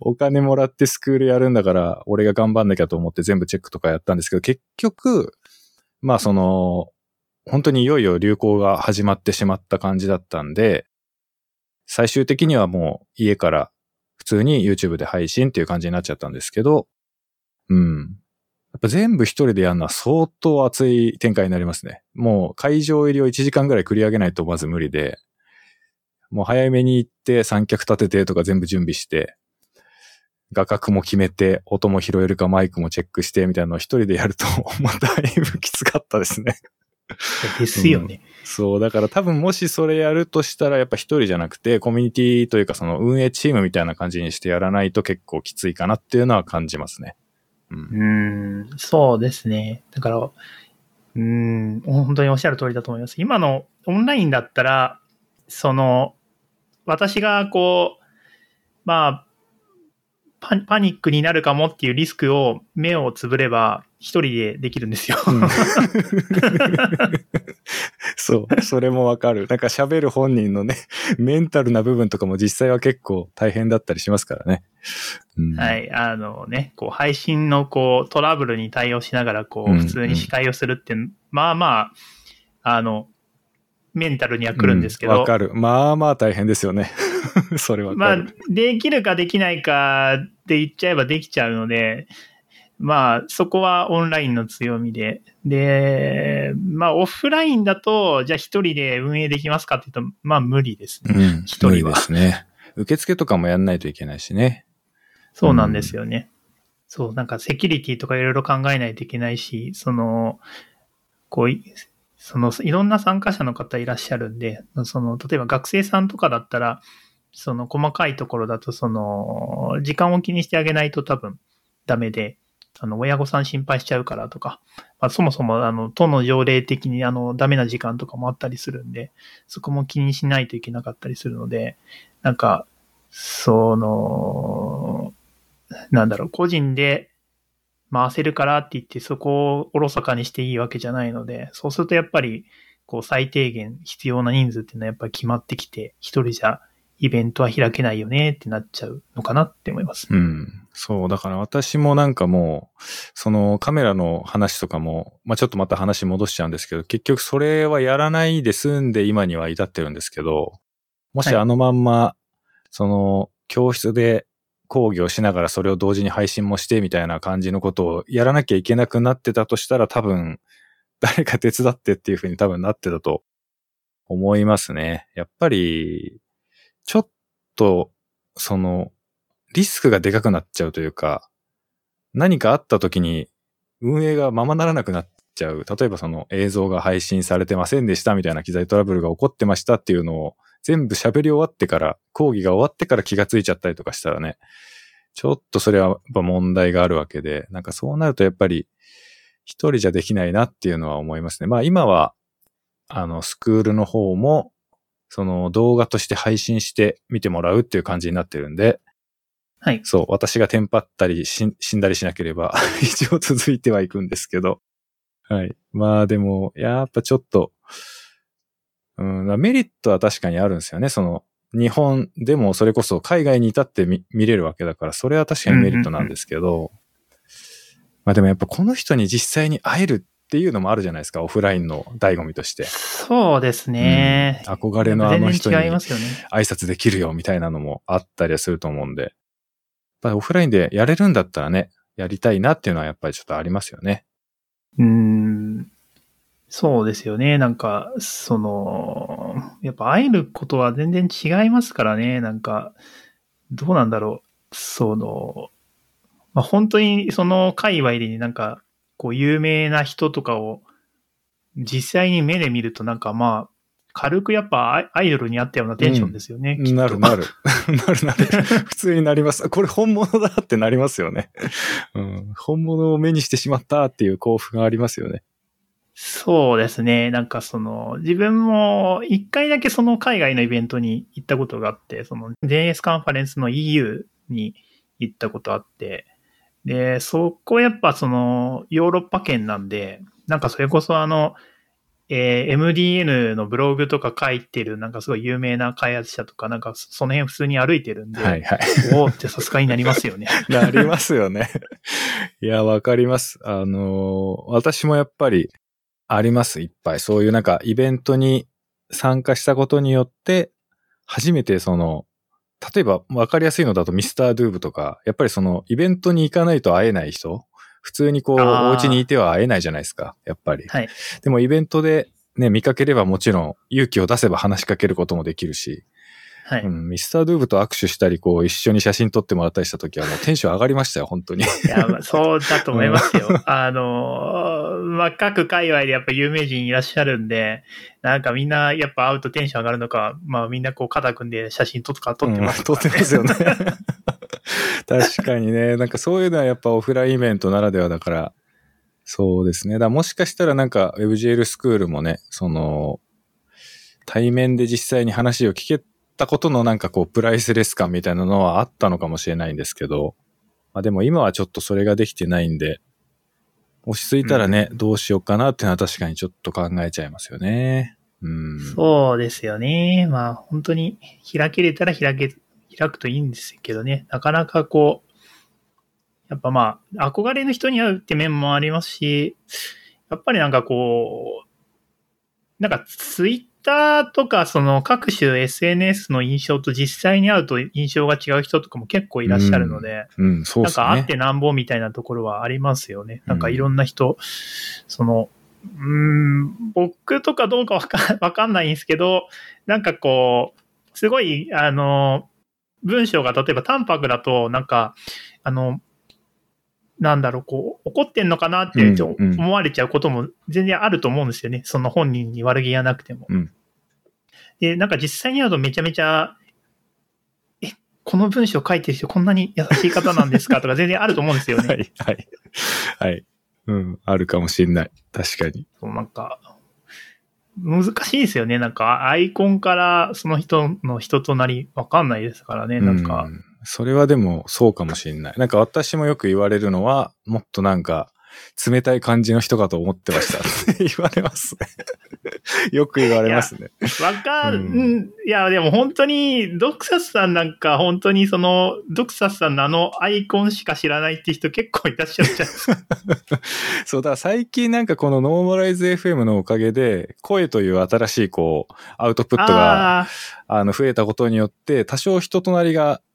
Speaker 1: お金もらってスクールやるんだから、俺が頑張んなきゃと思って全部チェックとかやったんですけど、結局、まあその、本当にいよいよ流行が始まってしまった感じだったんで、最終的にはもう家から普通に YouTube で配信っていう感じになっちゃったんですけど、うん。やっぱ全部一人でやるのは相当熱い展開になりますね。もう会場入りを1時間ぐらい繰り上げないとまず無理で、もう早めに行って三脚立ててとか全部準備して、画角も決めて、音も拾えるかマイクもチェックしてみたいなのを一人でやると、もうだいぶきつかったですね。
Speaker 2: ですよね。
Speaker 1: そう、だから多分もしそれやるとしたらやっぱ一人じゃなくてコミュニティというかその運営チームみたいな感じにしてやらないと結構きついかなっていうのは感じますね。うん。
Speaker 2: そうですね。だから、うん、本当におっしゃる通りだと思います。今のオンラインだったら、その、私がこう、まあ、パパニックになるかもっていうリスクを目をつぶれば一人でできるんですよ。
Speaker 1: うん そう、それもわかる。なんか喋る本人のね、メンタルな部分とかも実際は結構大変だったりしますからね。うん、
Speaker 2: は。い。あのね、こう、配信のこう、トラブルに対応しながら、こう、
Speaker 1: うん
Speaker 2: 普通に司会をするって、まあまあ、あの、メンタルには来るんですけど、
Speaker 1: うわかる。まあまあ大変ですよね。それは
Speaker 2: まあできるかできないかって言っちゃえばできちゃうので、まあ、そこはオンラインの強みで。で、まあ、オフラインだと、じゃあ一人で運営できますかって言うと、まあ、無理ですね。
Speaker 1: うん。
Speaker 2: 一人は
Speaker 1: 無理ですね。受付とかもやんないといけないしね。
Speaker 2: そうなんですよね。そう、なんかセキュリティとかいろいろ考えないといけないし、その、こうい、その、いろんな参加者の方いらっしゃるんで、その、例えば学生さんとかだったら、その細かいところだと、その、時間を気にしてあげないと多分ダメで、あの、親御さん心配しちゃうからとか、まあ、そもそも、あの、都の条例的に、あの、ダメな時間とかもあったりするんで、そこも気にしないといけなかったりするので、なんか、その、なんだろう、個人で回せるからって言って、そこをおろそかにしていいわけじゃないので、そうするとやっぱり、こう、最低限必要な人数っていうのはやっぱり決まってきて、一人じゃイベントは開けないよねってなっちゃうのかなって思います。
Speaker 1: うん。そう、だから私もなんかもう、そのカメラの話とかも、まあちょっとまた話戻しちゃうんですけど、結局それはやらないで済んで今には至ってるんですけど、もし
Speaker 2: はい
Speaker 1: あのまんま、その教室で講義をしながらそれを同時に配信もしてみたいな感じのことをやらなきゃいけなくなってたとしたら多分、誰か手伝ってっていうふうに多分なってたと思いますね。やっぱり、ちょっと、その、リスクがでかくなっちゃうというか、何かあった時に運営がままならなくなっちゃう。例えばその映像が配信されてませんでしたみたいな機材トラブルが起こってましたっていうのを全部喋り終わってから、講義が終わってから気がついちゃったりとかしたらね、ちょっとそれはやっぱ問題があるわけで、なんかそうなるとやっぱり一人じゃできないなっていうのは思いますね。まあ今は、あの、スクールの方も、その動画として配信して見てもらうっていう感じになってるんで、
Speaker 2: はい。
Speaker 1: そう、私がテンパったりし死んだりしなければ 一応続いてはいくんですけど。はい。まあでも、やっぱちょっと、うん、メリットは確かにあるんですよね。その、日本でもそれこそ海外に至って見見れるわけだから、それは確かにメリットなんですけど、まあでもやっぱこの人に実際に会えるっていうのもあるじゃないですか、オフラインの醍醐味として。
Speaker 2: そうですね。
Speaker 1: うん憧れのあの人に。挨拶できるよみたいなのもあったりはすると思うんで、やっぱりオフラインでやれるんだったらね、やりたいなっていうのはやっぱりちょっとありますよね。
Speaker 2: うーん。そうですよね。なんか、その、やっぱ会えることは全然違いますからね。なんか、どうなんだろう。その、まあ、本当にその界隈でなんか、こう有名な人とかを実際に目で見るとなんかまあ、軽くやっぱアイドルにあったようなテンションですよね。きっと
Speaker 1: なるなる。なるなる。普通になります。これ本物だってなりますよね。うん、本物を目にしてしまったっていう興奮がありますよね。
Speaker 2: そうですね。なんかその、自分も一回だけその海外のイベントに行ったことがあって、その JS カンファレンスの EU に行ったことあって、で、そこやっぱそのヨーロッパ圏なんで、なんかそれこそあの、えー MDN のブログとか書いてるなんかすごい有名な開発者とかなんかその辺普通に歩いてるんで、
Speaker 1: はいはい。
Speaker 2: おーってさすがになりますよね。
Speaker 1: なりますよね。いや、わかります。あのー私もやっぱりあります、いっぱい。そういうなんかイベントに参加したことによって、初めてその、例えばわかりやすいのだとミスタードゥーブとか、やっぱりそのイベントに行かないと会えない人、普通にこう、お家にいては会えないじゃないですか、やっぱり。
Speaker 2: はい。
Speaker 1: でもイベントでね、見かければもちろん勇気を出せば話しかけることもできるし、
Speaker 2: はい。
Speaker 1: うん、ミスタードゥーブと握手したり、こう、一緒に写真撮ってもらったりした時は、もうテンション上がりましたよ、本当に。
Speaker 2: いや、まあ そうだと思いますよ。あの、まあ、各界隈でやっぱ有名人いらっしゃるんで、なんかみんなやっぱ会うとテンション上がるのか、まあみんなこう肩組んで写真撮っか撮ってます、
Speaker 1: うん撮ってますよね。確かにね。なんかそういうのはやっぱオフラインイベントならではだから、そうですね。だもしかしたらなんか WebGL スクールもね、その、対面で実際に話を聞けたことのなんかこうプライスレス感みたいなのはあったのかもしれないんですけど、まあでも今はちょっとそれができてないんで、落ち着いたらね、どうしようかなっていうのは確かにちょっと考えちゃいますよね。うん。
Speaker 2: そうですよね。まあ本当に開けれたら開け、開くといいんですけどね。なかなかこう、やっぱまあ、憧れの人に会うって面もありますし、やっぱりなんかこう、なんかツイッターとかその各種 SNS の印象と実際に会うと印象が違う人とかも結構いらっしゃるので、
Speaker 1: うん、そう
Speaker 2: なん
Speaker 1: ですね。
Speaker 2: か会ってなんぼみたいなところはありますよね。なんかいろんな人、その、うーん、僕とかどうかわかわかんないんですけど、なんかこう、すごい、あの、文章が例えば淡白だと、なんか、あの、なんだろう、こう、怒ってんのかなって
Speaker 1: うんうん
Speaker 2: 思われちゃうことも全然あると思うんですよね。その本人に悪気がなくても。
Speaker 1: うん
Speaker 2: で、なんか実際に会うとめちゃめちゃ、え、この文章書いてる人こんなに優しい方なんですか？とか全然あると思うんですよね。
Speaker 1: はい、はい。はい。うん、あるかもしれない。確かに。
Speaker 2: そうなんか、難しいですよね。なんか、アイコンからその人の人となりわかんないですからね。なんか、
Speaker 1: うんそれはでもそうかもしれない。なんか私もよく言われるのは、もっとなんか、冷たい感じの人かと思ってましたって 言われますね。よく言われますね。
Speaker 2: わかる、
Speaker 1: う
Speaker 2: うんん、いや、でも本当に、ドクサスさんなんか、本当にその、ドクサスさんのあのアイコンしか知らないって人結構いらっしゃるじゃないですか。
Speaker 1: そうだ、最近なんかこのノーマライズ FM のおかげで、声という新しいこう、アウトプットが、
Speaker 2: あ
Speaker 1: あの、増えたことによって、多少人となりがつ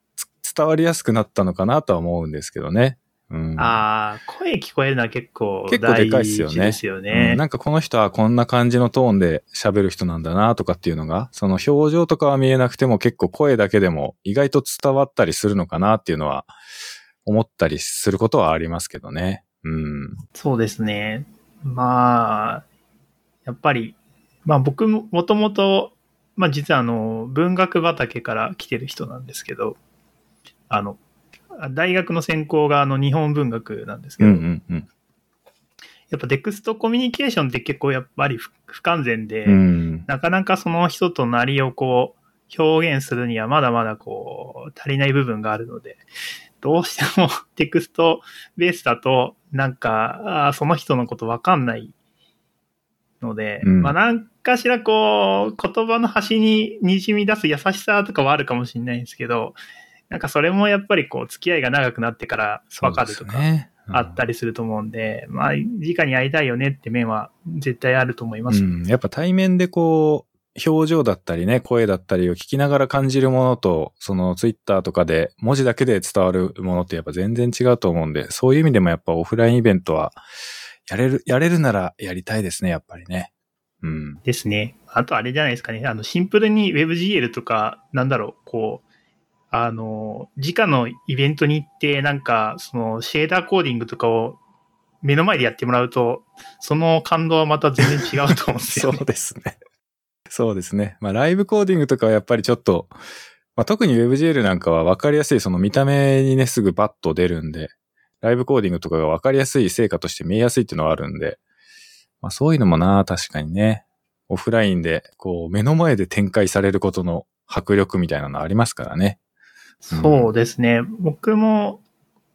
Speaker 1: 伝わりやすくなったのかなとは思うんですけどね。うん。
Speaker 2: ーあー、声聞こえるのは結構
Speaker 1: 結構でかい
Speaker 2: 大
Speaker 1: っすよね
Speaker 2: 事ですよ
Speaker 1: う
Speaker 2: ね。
Speaker 1: んなんかこの人はこんな感じのトーンで喋る人なんだなとかっていうのが、その表情とかは見えなくても結構声だけでも意外と伝わったりするのかなっていうのは思ったりすることはありますけどね。うん。
Speaker 2: そうですね。まあ、やっぱり、まあ僕ももともと、まあ実はあの、文学畑から来てる人なんですけど、あの、大学の専攻があの日本文学なんですけど、
Speaker 1: うんうんうん。
Speaker 2: やっぱテクストコミュニケーションって結構やっぱり不不完全で、
Speaker 1: うん。
Speaker 2: なかなかその人となりをこう表現するにはまだまだこう足りない部分があるので、どうしても テクストベースだとなんかその人のことわかんないので、
Speaker 1: うん
Speaker 2: まあなんかしらこう言葉の端に滲み出す優しさとかはあるかもしれないんですけど、なんかそれもやっぱりこう付き合いが長くなってからわかるとか
Speaker 1: ね。
Speaker 2: あったりすると思うんで、まあ直に会いたいよねって面は絶対あると思います。
Speaker 1: うん。やっぱ対面でこう、表情だったりね、声だったりを聞きながら感じるものと、そのツイッターとかで文字だけで伝わるものってやっぱ全然違うと思うんで、そういう意味でもやっぱオフラインイベントは、やれる、やれるならやりたいですね、やっぱりね。うん。
Speaker 2: ですね。あとあれじゃないですかね。あの、シンプルに WebGL とか、なんだろう、こう、あの、直のイベントに行って、なんか、その、シェーダーコーディングとかを目の前でやってもらうと、その感動はまた全然違うと思うんですよ、ね。
Speaker 1: そうですね。そうですね。まあ、ライブコーディングとかはやっぱりちょっと、まあ、特に WebGL なんかは分かりやすい、その見た目にね、すぐバッと出るんで、ライブコーディングとかが分かりやすい成果として見えやすいっていうのはあるんで、まあ、そういうのもな、確かにね、オフラインで、こう、目の前で展開されることの迫力みたいなのありますからね。
Speaker 2: そうですね。僕も、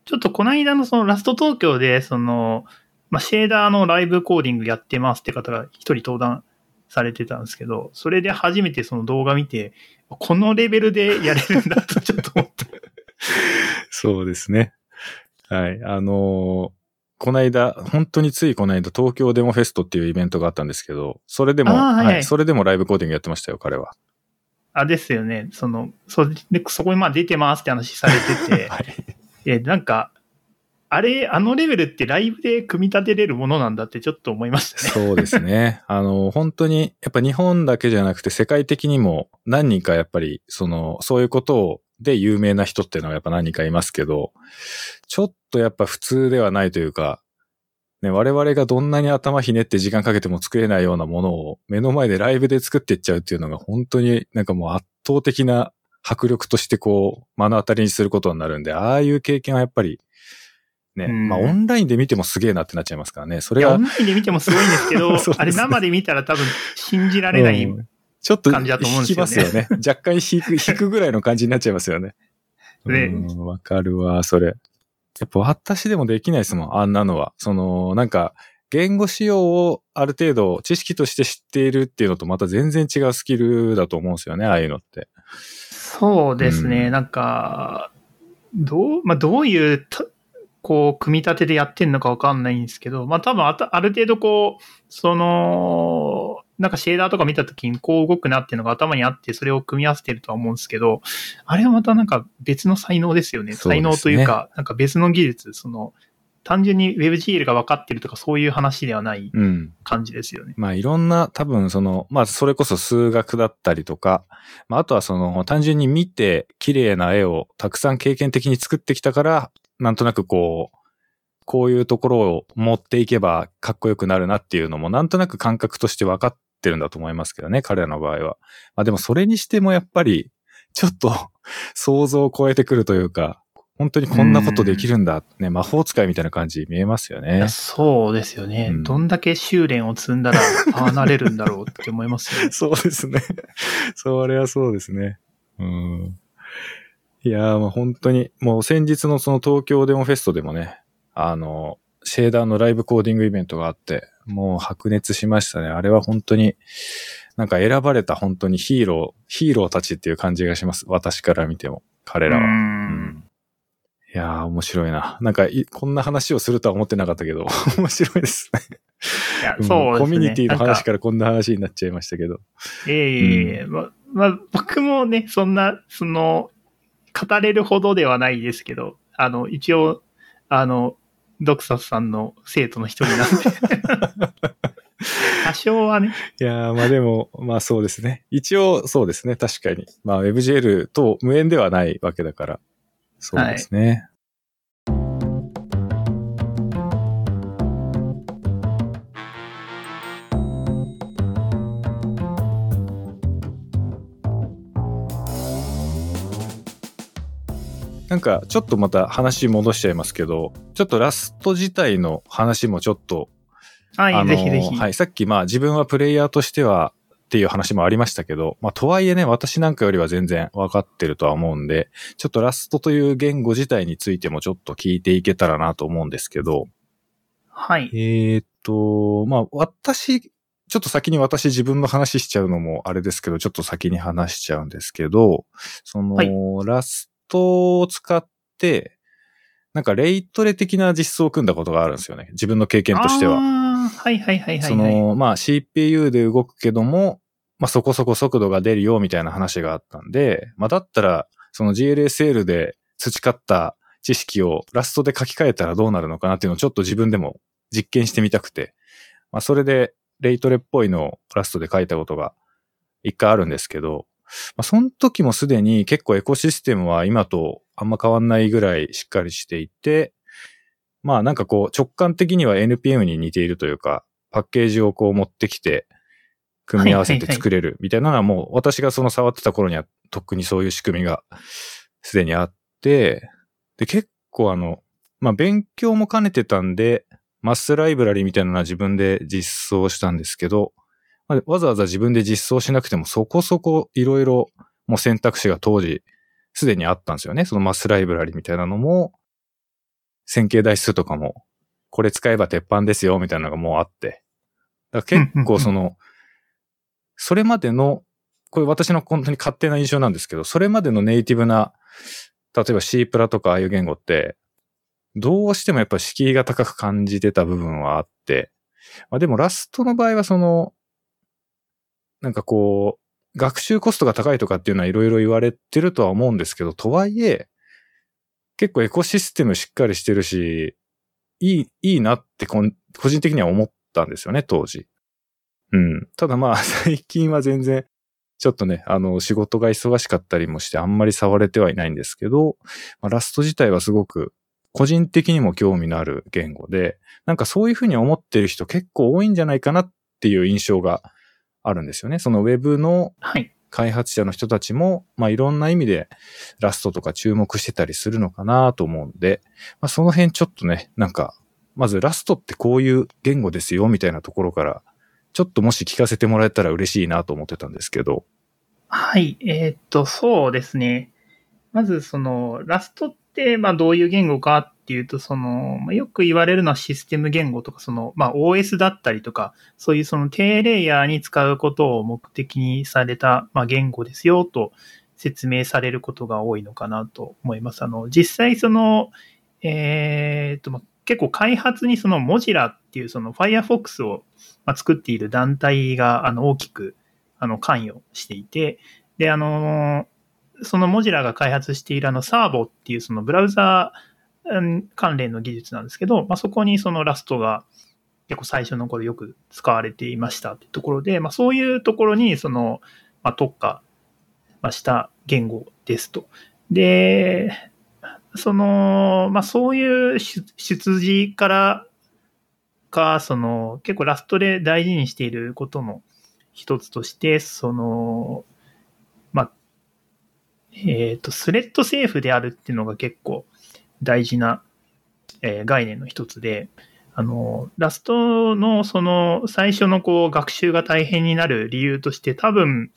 Speaker 2: ちょっとこの間のそのラスト東京で、その、まあ、シェーダーのライブコーディングやってますって方が一人登壇されてたんですけど、それで初めてその動画見て、このレベルでやれるんだとちょっと思って。
Speaker 1: そうですね。はい。あのーこの間、本当についこの間、東京デモフェストっていうイベントがあったんですけど、それでも、
Speaker 2: はいはい
Speaker 1: それでもライブコーディングやってましたよ、彼は。
Speaker 2: あ、ですよね。その、そでそこにまあ出てますって話されてて、
Speaker 1: はい。
Speaker 2: え、なんか、あれ、あのレベルってライブで組み立てれるものなんだってちょっと思いましたね。
Speaker 1: そうですね。あの、本当に、やっぱ日本だけじゃなくて世界的にも何人かやっぱり、その、そういうことをで有名な人っていうのはやっぱ何人かいますけど、ちょっとやっぱ普通ではないというか、ね、我々がどんなに頭ひねって時間かけても作れないようなものを目の前でライブで作っていっちゃうっていうのが本当になんかもう圧倒的な迫力としてこう目の当たりにすることになるんで、ああいう経験はやっぱりね、まあオンラインで見てもすげえなってなっちゃいますからね。それは。
Speaker 2: オンラインで見てもすごいんですけど、ね、あれ生で見たら多分信じられない、うん、
Speaker 1: ちょっと引きますよね。若干引く、引くぐらいの感じになっちゃいますよね。ね。わかるわ、それ。やっぱ私でもできないですもん、あんなのは。その、なんか、言語仕様をある程度知識として知っているっていうのとまた全然違うスキルだと思うんですよね、ああいうのって。
Speaker 2: そうですね、うん、なんか、どう、まあ、どういうこう、組み立てでやってんのかわかんないんですけど、まあ多分あある程度こう、その、なんかシェーダーとか見たときにこう動くなっていうのが頭にあって、それを組み合わせてるとは思うんですけど、あれはまたなんか別の才能ですよね。ね才能というか、なんか別の技術、その、単純に WebGL が分かってるとかそういう話ではない感じですよね。
Speaker 1: うん、まあいろんな多分その、まあそれこそ数学だったりとか、まああとはその単純に見て綺麗な絵をたくさん経験的に作ってきたから、なんとなくこう、こういうところを持っていけばかっこよくなるなっていうのもなんとなく感覚として分かっってるんだと思いますけどね、彼らの場合は。まあでもそれにしてもやっぱり、ちょっと 想像を超えてくるというか、本当にこんなことできるんだ、ね、魔法使いみたいな感じ見えますよね。
Speaker 2: そうですよね、うん、どんだけ修練を積んだら、ああなれるんだろうって思いますよね。
Speaker 1: そうですね。それはそうですね。うん。いやー、もう本当に、もう先日のその東京デモフェストでもね、あの、シェーダーのライブコーディングイベントがあって、もう白熱しましたね。あれは本当に、なんか選ばれた本当にヒーロー、ヒーローたちっていう感じがします。私から見ても、彼らは。うん、いやー、面白いな。なんかこんな話をするとは思ってなかったけど、面白いですね。いや、そうですね。コミュニティの話からこんな話になっちゃいましたけど。
Speaker 2: ええーうん、ま、まあ、僕もね、そんな、その、語れるほどではないですけど、あの、一応、あの、ドクサスさんの生徒の一人なんで。多少はね。
Speaker 1: いやまあでも、まあそうですね。一応そうですね。確かに。まあ WebGL と無縁ではないわけだから。そうですね。なんか、ちょっとまた話戻しちゃいますけど、ちょっとラスト自体の話もちょっと、
Speaker 2: はい、ぜひぜひ。
Speaker 1: はい、さっきまあ自分はプレイヤーとしてはっていう話もありましたけど、まあとはいえね、私なんかよりは全然分かってるとは思うんで、ちょっとラストという言語自体についてもちょっと聞いていけたらなと思うんですけど、
Speaker 2: はい。
Speaker 1: えっ、と、まあ私、ちょっと先に私自分の話しちゃうのもあれですけど、ちょっと先に話しちゃうんですけど、その、はい、ラストを使って、なんかレイトレ的な実装を組んだことがあるんですよね。自分の経験としては。
Speaker 2: はいはいはいはい、はい、
Speaker 1: その、まあ CPU で動くけども、まあそこそこ速度が出るよみたいな話があったんで、まあだったら、その GLSL で培った知識をラストで書き換えたらどうなるのかなっていうのをちょっと自分でも実験してみたくて、まあそれでレイトレっぽいのをラストで書いたことが一回あるんですけど、まあ、その時もすでに結構エコシステムは今とあんま変わんないぐらいしっかりしていて、まあなんかこう直感的には NPM に似ているというか、パッケージをこう持ってきて、組み合わせて作れるみたいなのはもう私がその触ってた頃にはとっくにそういう仕組みがすでにあって、で結構あの、まあ勉強も兼ねてたんで、マスライブラリみたいなのは自分で実装したんですけど、まあ、わざわざ自分で実装しなくてもそこそこいろいろもう選択肢が当時すでにあったんですよね。そのマスライブラリみたいなのも、線形代数とかも、これ使えば鉄板ですよみたいなのがもうあって。だから結構その、それまでの、これ私の本当に勝手な印象なんですけど、それまでのネイティブな、例えば C プラとかああいう言語って、どうしてもやっぱ敷居が高く感じてた部分はあって、まあでもラストの場合はその、なんかこう、学習コストが高いとかっていうのはいろいろ言われてるとは思うんですけど、とはいえ、結構エコシステムしっかりしてるし、いい、いいなって個人的には思ったんですよね、当時。うん。ただまあ、最近は全然、ちょっとね、あの、仕事が忙しかったりもして、あんまり触れてはいないんですけど、まあ、ラスト自体はすごく、個人的にも興味のある言語で、なんかそういうふうに思ってる人結構多いんじゃないかなっていう印象があるんですよね。そのウェブの開発者の人たちも、まあいろんな意味でラストとか注目してたりするのかなと思うんで、まあその辺ちょっとね、なんか、まずラストってこういう言語ですよみたいなところからちょっともし聞かせてもらえたら嬉しいなと思ってたんですけど。
Speaker 2: はい。えー、っと、そうですね。まず、その、ラストって、まあ、どういう言語かっていうと、その、まあ、よく言われるのはシステム言語とか、その、まあ、OS だったりとか、そういうその低レイヤーに使うことを目的にされた、まあ、言語ですよと説明されることが多いのかなと思います。あの、実際その、えー、っと、ま、結構開発にそのモジラっていうその Firefox を作っている団体があの大きくあの関与していて、で、あの、そのモジラが開発しているあのサーボっていうそのブラウザー関連の技術なんですけど、まあ、そこにそのラストが結構最初の頃よく使われていましたってところで、まあ、そういうところにその、まあ、特化した言語ですと。で、その、まあ、そういう出自からか、その、結構ラストで大事にしていることの一つとして、その、えっ、ー、と、スレッドセーフであるっていうのが結構大事な、えー、概念の一つで、あの、ラストのその最初のこう学習が大変になる理由として多分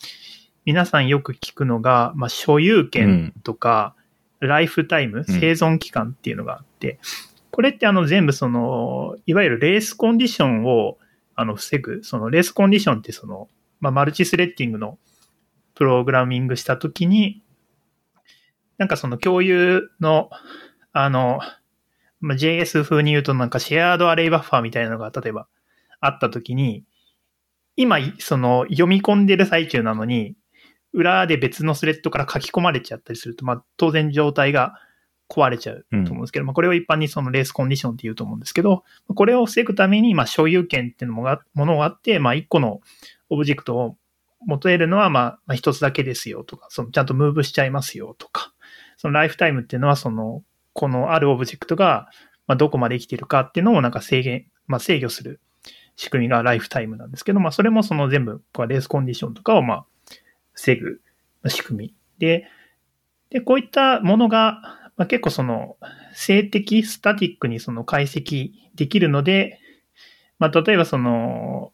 Speaker 2: 皆さんよく聞くのが、まあ、所有権とか、ライフタイム、生存期間っていうのがあって、これってあの全部その、いわゆるレースコンディションをあの防ぐ、そのレースコンディションってその、まあ、マルチスレッディングのプログラミングしたときに、なんかその共有の、あの、まあ、JS 風に言うとなんかシェアードアレイバッファーみたいなのが例えばあったときに、今、その読み込んでる最中なのに、裏で別のスレッドから書き込まれちゃったりすると、まあ、当然状態が壊れちゃうと思うんですけど、うん、まあ、これを一般にその race condition って言うと思うんですけど、これを防ぐために、まあ、所有権っていうのが、ものがあって、まあ、一個のオブジェクトを持てるのは、まあ、一つだけですよとか、そのちゃんと move しちゃいますよとか、その lifetime っていうのは、その、このあるオブジェクトが、まあ、どこまで生きてるかっていうのをなんか制限、まあ、制御する仕組みが lifetime なんですけど、まあ、それもその全部、 race condition とかを、まあ、防ぐ仕組み。で、で、こういったものが、まあ、結構その、静的、スタティックにその解析できるので、まあ、例えばその、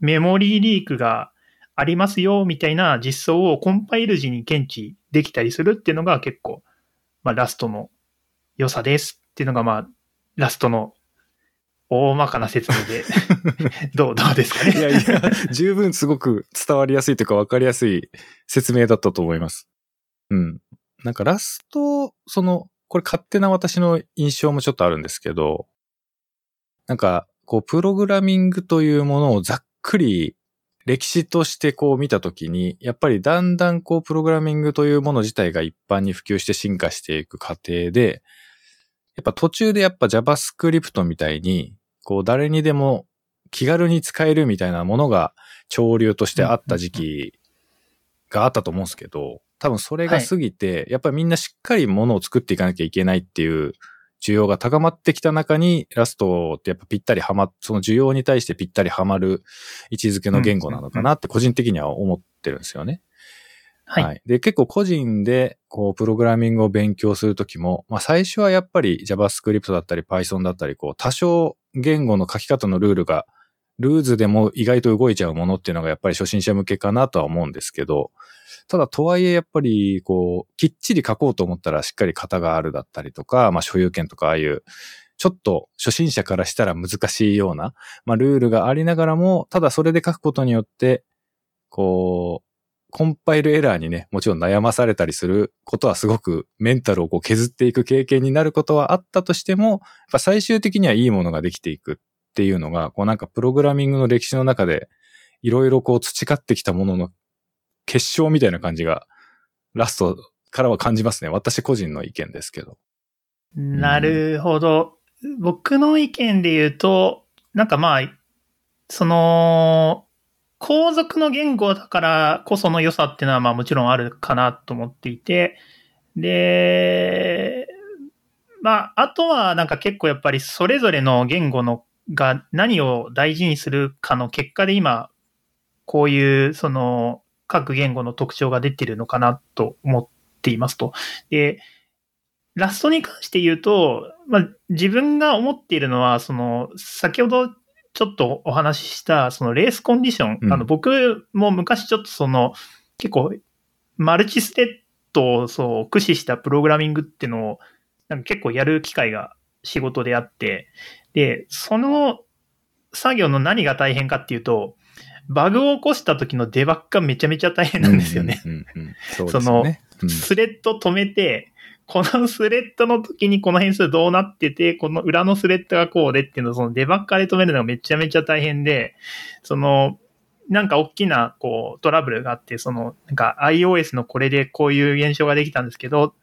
Speaker 2: メモリーリークがありますよ、みたいな実装をコンパイル時に検知できたりするっていうのが結構、まあ、ラストの良さですっていうのが、まあ、ラストの大まかな説明で どう、どうですかね
Speaker 1: いやいや、十分すごく伝わりやすいというか分かりやすい説明だったと思います。うん。なんかラスト、その、これ勝手な私の印象もちょっとあるんですけど、なんか、こう、プログラミングというものをざっくり歴史としてこう見たときに、やっぱりだんだんこう、プログラミングというもの自体が一般に普及して進化していく過程で、やっぱ途中でやっぱ JavaScript みたいに、こう誰にでも気軽に使えるみたいなものが潮流としてあった時期があったと思うんですけど、多分それが過ぎて、はい、やっぱりみんなしっかりものを作っていかなきゃいけないっていう需要が高まってきた中に、ラストってやっぱぴったりはま、その需要に対してぴったりはまる位置づけの言語なのかなって個人的には思ってるんですよね。はい。はい、で、結構個人で、こう、プログラミングを勉強するときも、まあ最初はやっぱり JavaScript だったり Python だったり、こう、多少言語の書き方のルールが、ルーズでも意外と動いちゃうものっていうのがやっぱり初心者向けかなとは思うんですけど、ただとはいえやっぱりこう、きっちり書こうと思ったらしっかり型があるだったりとか、まあ所有権とかああいう、ちょっと初心者からしたら難しいような、まあルールがありながらも、ただそれで書くことによって、こう、コンパイルエラーにね、もちろん悩まされたりすることはすごくメンタルをこう削っていく経験になることはあったとしても、やっぱ最終的にはいいものができていく。っていうのが、こうなんかプログラミングの歴史の中で、いろいろこう培ってきたものの結晶みたいな感じが、ラストからは感じますね。私個人の意見ですけど。
Speaker 2: なるほど。僕の意見で言うと、なんかまあ、その、皇族の言語だからこその良さっていうのはまあもちろんあるかなと思っていて、で、まあ、あとはなんか結構やっぱりそれぞれの言語のが何を大事にするかの結果で今、こういうその各言語の特徴が出てるのかなと思っていますと。で、ラストに関して言うと、まあ、自分が思っているのは、その、先ほどちょっとお話しした、そのレースコンディション、うん、あの、僕も昔ちょっとその、結構、マルチステッドをそう駆使したプログラミングっていうのを、なんか結構やる機会が仕事であって、で、その作業の何が大変かっていうと、バグを起こした時のデバッグがめちゃめちゃ大変なんですよね。その、スレッド止めて、このスレッドの時にこの変数どうなってて、この裏のスレッドがこうでっていうのをそのデバッカーで止めるのがめちゃめちゃ大変で、その、なんか大きなこうトラブルがあって、その、なんか iOS のこれでこういう現象ができたんですけど、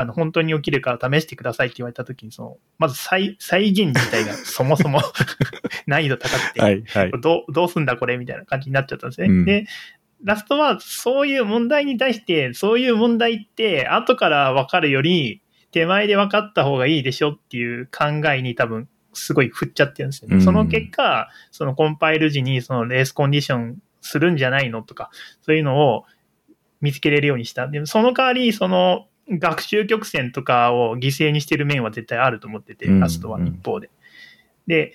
Speaker 2: あの、本当に起きるから試してくださいって言われた時に、その、まず再、再現自体がそもそも 難易度高くて、はいはい、どう、どうすんだこれみたいな感じになっちゃったんですね。うん、で、ラストはそういう問題に対して、そういう問題って後から分かるより、手前で分かった方がいいでしょっていう考えに多分すごい振っちゃってるんですよね。うん、その結果、そのコンパイル時にそのレースコンディションするんじゃないのとか、そういうのを見つけれるようにした。でもその代わり、その学習曲線とかを犠牲にしてる面は絶対あると思ってて、ラストは一方で。で、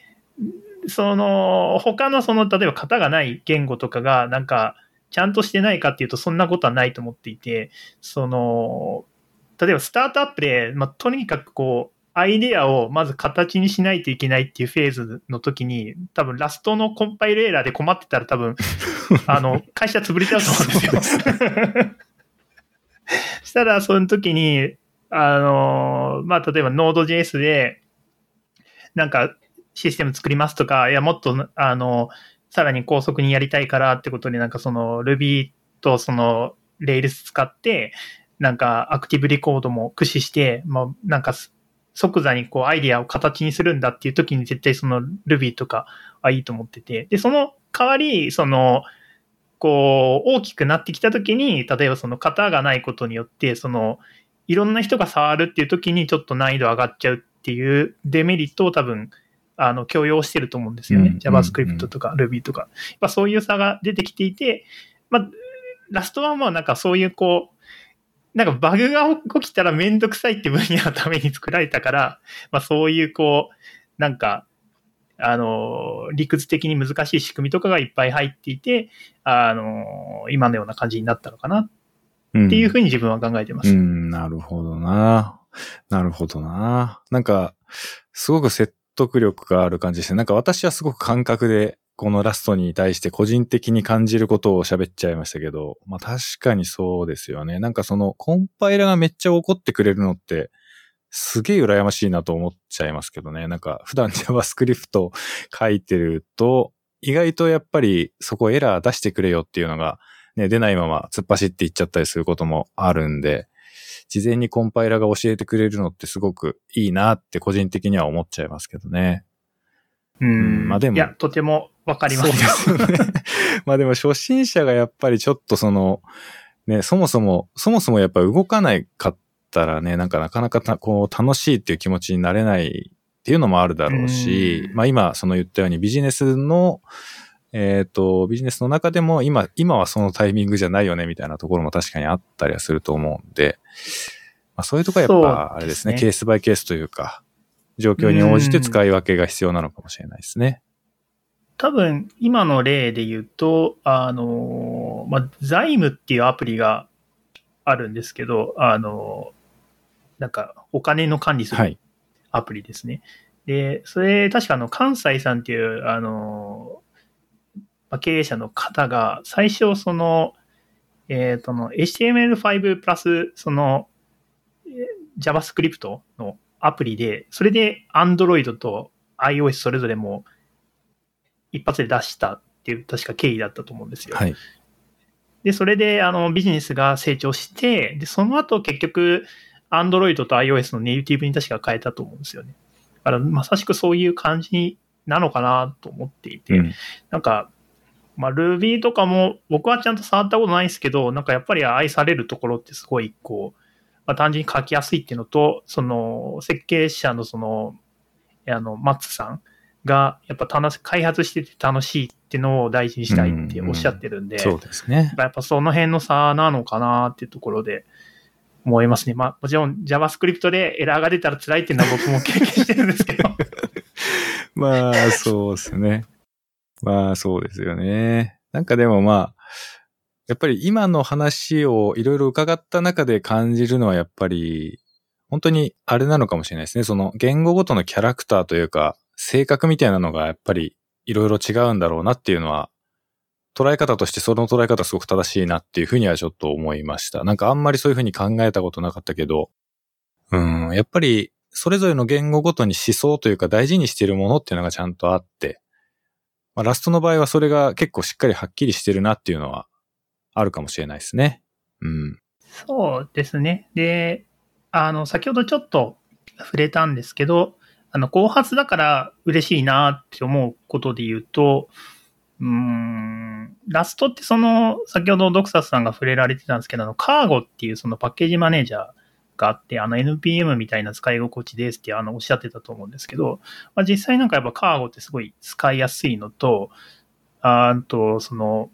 Speaker 2: その、他のその、例えば型がない言語とかが、なんか、ちゃんとしてないかっていうと、そんなことはないと思っていて、その、例えばスタートアップで、まあ、とにかくこう、アイデアをまず形にしないといけないっていうフェーズの時に、多分ラストのコンパイルエラーで困ってたら多分、あの、会社潰れちゃうと思うんですよ。したら、その時に、あの、まあ、例えば Node.js で、なんかシステム作りますとか、いや、もっと、あの、さらに高速にやりたいからってことで、なんかその Ruby とその Rails 使って、なんかアクティブリコードも駆使して、まあなんか即座にこうアイディアを形にするんだっていう時に絶対その Ruby とかはいいと思ってて、で、その代わり、その、こう、大きくなってきた時に、例えばその型がないことによって、その、いろんな人が触るっていう時にちょっと難易度上がっちゃうっていうデメリットを多分あの、許容してると思うんですよね。JavaScript とか Ruby とか。やっぱそういう差が出てきていて、まあ、ラストはもうなんかそういうこう、なんかバグが起きたらめんどくさいって分野のために作られたから、まあそういうこう、なんか、あの、理屈的に難しい仕組みとかがいっぱい入っていて、あの、今のような感じになったのかなっていうふうに自分は考えてます。
Speaker 1: うん、うん、なるほどな。なるほどな。なんか、すごく説得力がある感じですね。なんか私はすごく感覚で、このラストに対して個人的に感じることを喋っちゃいましたけど、まあ確かにそうですよね。なんかそのコンパイラがめっちゃ怒ってくれるのって、すげえ羨ましいなと思っちゃいますけどね。なんか普段 JavaScript 書いてると、意外とやっぱりそこエラー出してくれよっていうのが、ね、出ないまま突っ走っていっちゃったりすることもあるんで、事前にコンパイラが教えてくれるのってすごくいいなって個人的には思っちゃいますけどね。
Speaker 2: うん。まあでも。いや、とてもわかります
Speaker 1: そうですね。まあでも初心者がやっぱりちょっとその、ね、そもそも、そもそもやっぱ動かないかったらね、なんかなかなかこう楽しいっていう気持ちになれないっていうのもあるだろうし、うまあ今その言ったようにビジネスのえっ、ー、と、ビジネスの中でも今、今はそのタイミングじゃないよねみたいなところも確かにあったりはすると思うんで、まあ、そういうとこはやっぱ、あれですね、すねケースバイケースというか、状況に応じて使い分けが必要なのかもしれないですね。
Speaker 2: 多分、今の例で言うと、あの、まあ、財務っていうアプリがあるんですけど、あの、なんか、お金の管理するアプリですね。はい、で、それ、確かあの、関西さんっていう、あの、経営者の方が、最初、その、えっ、ー、との、HTML5 プラス、その、JavaScript のアプリで、それで Android と iOS それぞれも一発で出したっていう、確か経緯だったと思うんですよ。はい。で、それで、あの、ビジネスが成長して、で、その後結局、Android と iOS のネイティブに確か変えたと思うんですよね。だからまさしくそういう感じなのかなと思っていて、
Speaker 1: うん
Speaker 2: なんか、まあ、Ruby とかも僕はちゃんと触ったことないですけど、なんかやっぱり愛されるところってすごい、こう、まあ、単純に書きやすいっていうのと、その、設計者のその、あの、マッツさんが、やっぱ楽し、開発してて楽しいっていうのを大事にしたいっておっしゃってるんで、
Speaker 1: そうですね。
Speaker 2: やっぱその辺の差なのかなっていうところで思いますね。まあもちろん JavaScript でエラーが出たら辛いっていうのは僕も経験してるんですけど。
Speaker 1: まあ、そうですね。まあ、そうですよね。なんかでもまあ、やっぱり今の話をいろいろ伺った中で感じるのはやっぱり、本当にあれなのかもしれないですね。その言語ごとのキャラクターというか、性格みたいなのがやっぱりいろいろ違うんだろうなっていうのは、捉え方としてその捉え方すごく正しいなっていうふうにはちょっと思いました。なんかあんまりそういうふうに考えたことなかったけど、うん、やっぱりそれぞれの言語ごとに思想というか大事にしているものっていうのがちゃんとあって、まあ、ラストの場合はそれが結構しっかりはっきりしてるなっていうのはあるかもしれないですね。うん。
Speaker 2: そうですね。で、あの、先ほどちょっと触れたんですけど、あの、後発だから嬉しいなって思うことで言うと、うん、ラストってその、先ほどドクサスさんが触れられてたんですけど、あの、カーゴっていうそのパッケージマネージャーがあって、あの NPM みたいな使い心地ですってあのおっしゃってたと思うんですけど、まあ、実際なんかやっぱカーゴってすごい使いやすいのと、あと、その、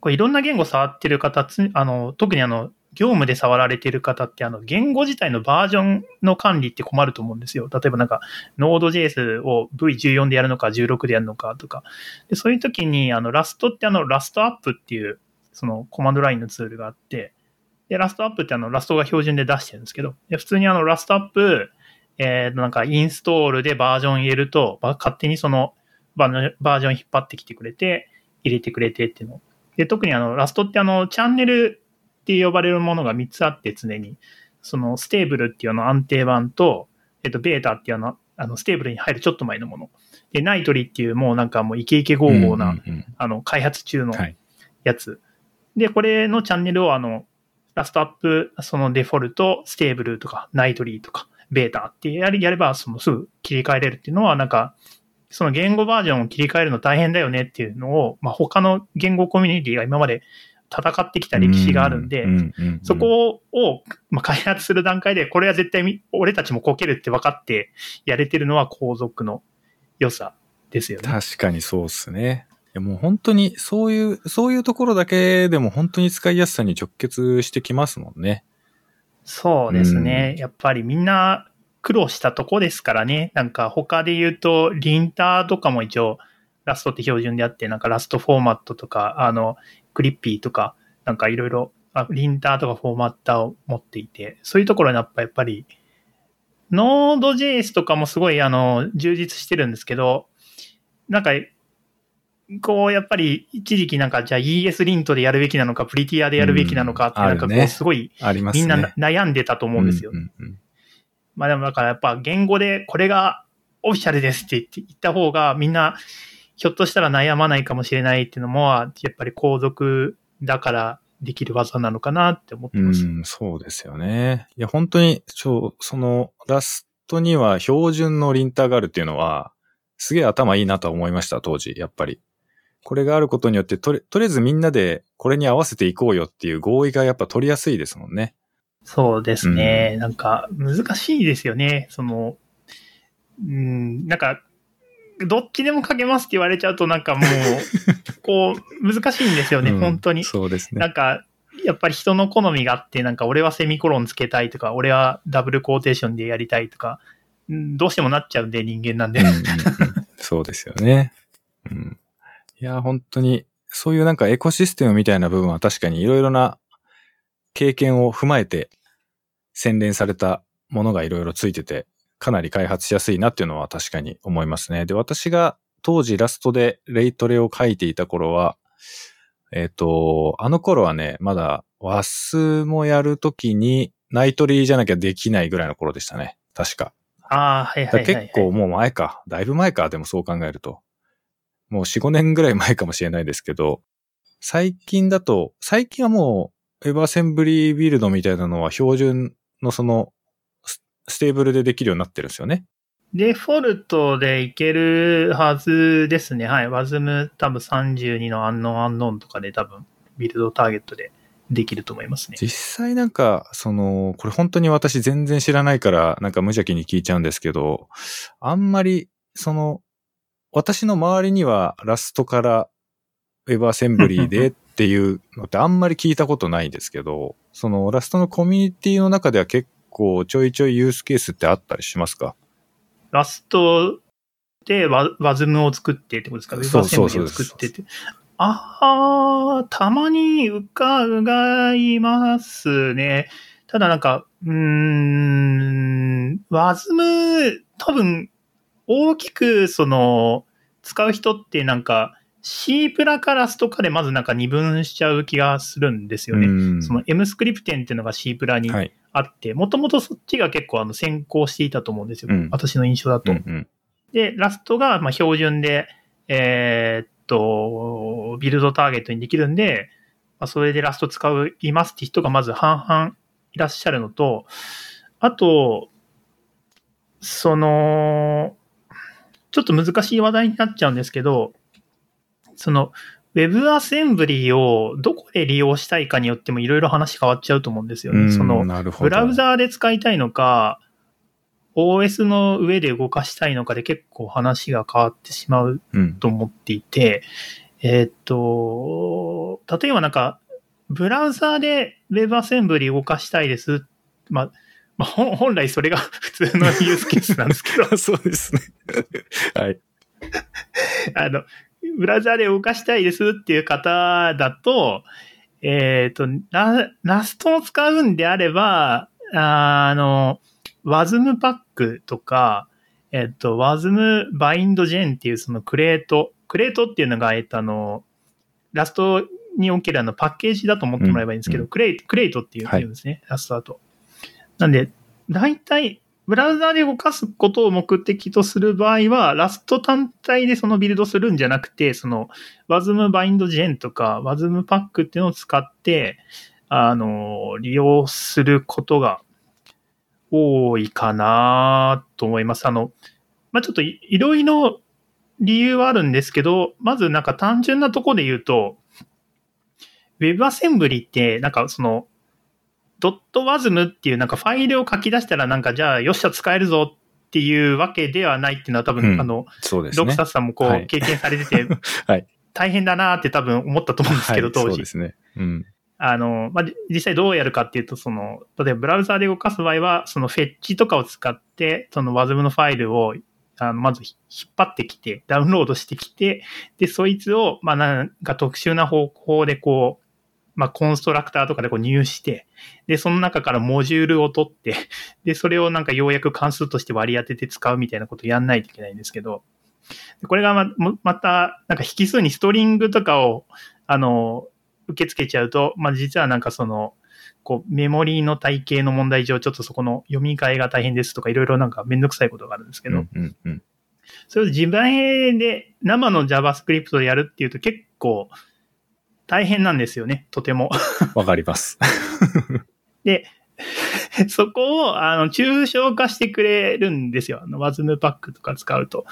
Speaker 2: これいろんな言語触ってる方、つあの、特にあの、業務で触られてる方って、あの、言語自体のバージョンの管理って困ると思うんですよ。例えばなんか、Node.js を V14 でやるのか、16でやるのかとか。で、そういう時に、あの、ラストってあの、ラストアップっていう、そのコマンドラインのツールがあって、で、 rustup ってあの、 Rust が標準で出してるんですけど、で普通にあの、 rustup、えー、なんか、インストールでバージョン入れると、勝手にそのバージョン、バージョン引っ張ってきてくれて、入れてくれてっていうの。で、特にあの、 Rust ってあの、チャンネルって呼ばれるものが3つあって常に、その stable っていうの安定版と、えっと、ベータっていうの、あの stable に入るちょっと前のもの。で、 nightly っていうもうなんかもうイケイケゴーゴーな、あの、開発中の
Speaker 1: はい。
Speaker 2: やつ。で、これのチャンネルをあの、 rustup、そのデフォルト、 stable とか、 nightly とか、ベータってやりやれば、そのすぐ切り替えれるっていうのは、なんか、その言語バージョンを切り替えるの大変だよねっていうのを、まあ、他の言語コミュニティが今まで戦ってきた歴史があるんで、そこを、まあ、開発する段階で、これは絶対み俺たちもこけるって分かってやれてるのは後続の良さですよね。
Speaker 1: 確かにそうっすね。いやもう本当にそういう、そういうところだけでも本当に使いやすさに直結してきますもんね。
Speaker 2: そうですね。やっぱりみんな苦労したとこですからね。なんか他で言うと、リンターとかも一応ラストって標準であって、なんかラストフォーマットとか、あの、クリッピーとか、なんかいろいろ、あリンターとかフォーマッターを持っていて、そういうところにやっぱやっぱり、Node.js とかもすごいあの、充実してるんですけど、なんか、こう、やっぱり、一時期なんか、じゃあ ES リントでやるべきなのか、プリティアでやるべきなのかって、
Speaker 1: うん
Speaker 2: なんかこう、すごい、
Speaker 1: ありますね。
Speaker 2: みんな悩んでたと思うんですよ。まあでもだからやっぱ言語でこれがオフィシャルですって言って言った方がみんなひょっとしたら悩まないかもしれないっていうのもやっぱり皇族だからできる技なのかなって思ってます。
Speaker 1: うん、そうですよね。いや、本当に、ちょ、その、ラストには標準のリンターがあるっていうのは、すげえ頭いいなとは思いました、当時、やっぱり。これがあることによって、とり、とりあえずみんなでこれに合わせていこうよっていう合意がやっぱ取りやすいですもんね。
Speaker 2: そうですね。なんか難しいですよね。その、うん、なんか、どっちでも書けますって言われちゃうとなんかもう、こう、難しいんですよね、
Speaker 1: うん
Speaker 2: 本当に。
Speaker 1: そうですね。
Speaker 2: なんか、やっぱり人の好みがあって、なんか俺はセミコロンつけたいとか、俺はダブルコーテーションでやりたいとか、うんどうしてもなっちゃうんで、人間なんで。
Speaker 1: うんうんうんそうですよね。うん。いや、本当に、そういうなんかエコシステムみたいな部分は確かにいろいろな経験を踏まえて洗練されたものがいろいろついてて、かなり開発しやすいなっていうのは確かに思いますね。で、私が当時ラストでレイトレを書いていた頃は、えっ、と、あの頃はね、まだワスもやるときにナイトリーじゃなきゃできないぐらいの頃でしたね。確か。
Speaker 2: ああ、はい
Speaker 1: だ
Speaker 2: はいはい、はい。
Speaker 1: 結構もう前か。だいぶ前か。でもそう考えると。もう4、5年ぐらい前かもしれないですけど、最近だと、最近はもう、エバーセンブリービルドみたいなのは標準のその、スステーブルでできるようになってるんですよね。
Speaker 2: デフォルトでいけるはずですね。はい。WASM 多分32のアンノンアンノンとかで多分ビルドターゲットでできると思いますね。
Speaker 1: 実際なんか、その、これ本当に私全然知らないから、なんか無邪気に聞いちゃうんですけど、あんまり、その、私の周りにはラストからウェブアセンブリーで っていうのってあんまり聞いたことないんですけど、そのラストのコミュニティの中では結構ちょいちょいユースケースってあったりしますか？
Speaker 2: ラストでワ WASM を作ってってことですか？
Speaker 1: そうそうそう
Speaker 2: を作ってって。ああ、たまに伺いますね。ただなんか、うーん、WASM 多分大きくその使う人ってなんか C プラかラストかでまずなんか二分しちゃう気がするんですよね。
Speaker 1: うん
Speaker 2: その M スクリプテンっていうのが C プラに
Speaker 1: はい。
Speaker 2: あって、もともとそっちが結構あの先行していたと思うんですよ。
Speaker 1: うん
Speaker 2: 私の印象だと。
Speaker 1: うんうん
Speaker 2: で、ラストがまあ標準で、えーっと、ビルドターゲットにできるんで、まあ、それでラスト使いますって人がまず半々いらっしゃるのと、あと、その、ちょっと難しい話題になっちゃうんですけど、その、WebAssembly をどこで利用したいかによってもいろいろ話変わっちゃうと思うんですよね。
Speaker 1: うん
Speaker 2: その。ブラウザーで使いたいのか、OS の上で動かしたいのかで結構話が変わってしまう
Speaker 1: うん。
Speaker 2: と思っていて、えーっと、例えばなんか、ブラウザーで WebAssembly 動かしたいです。まあ、まあ、本本来それが普通のユースケースなんですけど、
Speaker 1: そうですね。はい。
Speaker 2: あの、ブラウザーで動かしたいですっていう方だと、えっ、と、ララストを使うんであれば、あの、WASM パックとか、えっ、と、WASM bind gen っていうそのクレート、クレートっていうのが、えっ、と、あの、ラストにおけるあのパッケージだと思ってもらえばいいんですけど、
Speaker 1: うんうん
Speaker 2: クレイクレイトっていうんですね、ラストだと。なんで、大体、ブラウザで動かすことを目的とする場合は、ラスト単体でそのビルドするんじゃなくて、その WASM bind gen とか WASM パックっていうのを使って、あの、利用することが多いかなと思います。あの、まあ、ちょっといいろいろ理由はあるんですけど、まずなんか単純なとこで言うと、WebAssembly ってなんかその、ドット WASM っていうなんかファイルを書き出したらなんかじゃあよっしゃ使えるぞっていうわけではないっていうのは多分、
Speaker 1: うん
Speaker 2: あの、
Speaker 1: そうですね
Speaker 2: ドクサ。スさんもこ
Speaker 1: はい
Speaker 2: う経験されてて、
Speaker 1: はい
Speaker 2: 大変だなって多分思ったと思うんですけど、
Speaker 1: はい
Speaker 2: 当時
Speaker 1: そうで。すね。うん。
Speaker 2: あの、まあ、じ実際どうやるかっていうと、その、例えばブラウザーで動かす場合は、そのフェッチとかを使って、その WASM のファイルを、あの、まず引っ張ってきて、ダウンロードしてきて、で、そいつを、まあ、なんか特殊な方法でこう、まあ、コンストラクターとかでこう入して、で、その中からモジュールを取って、で、それをなんかようやく関数として割り当てて使うみたいなことをやんないといけないんですけど、でこれがま、もまた、なんか引数にストリングとかを、あの、受け付けちゃうと、まあ、実はなんかその、こう、メモリーの体系の問題上、ちょっとそこの読み替えが大変ですとか、いろいろなんかめんどくさいことがあるんですけど、
Speaker 1: うんうんうん。
Speaker 2: それを自前で生の JavaScript でやるっていうと結構大変なんですよね、とても。
Speaker 1: わかります。
Speaker 2: で、そこを、あの、抽象化してくれるんですよ。あの、WASM パックとか使うと。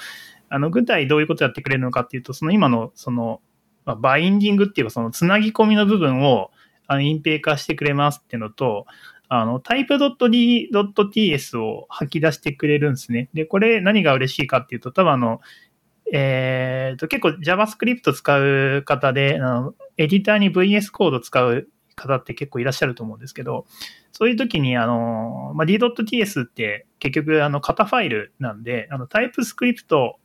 Speaker 2: あの、具体どういうことやってくれるのかっていうと、その今の、その、まあ、バインディングっていうか、その、つなぎ込みの部分を、あの、隠蔽化してくれますっていうのと、あの、type.d.ts を吐き出してくれるんですね。で、これ何が嬉しいかっていうと、多分あの、えっ、と、結構 JavaScript 使う方で、あの、エディターに VS コード使う方って結構いらっしゃると思うんですけど、そういう時に、あの、まあ、d.ts って結局、あの、型ファイルなんで、あの、タイプスクリプト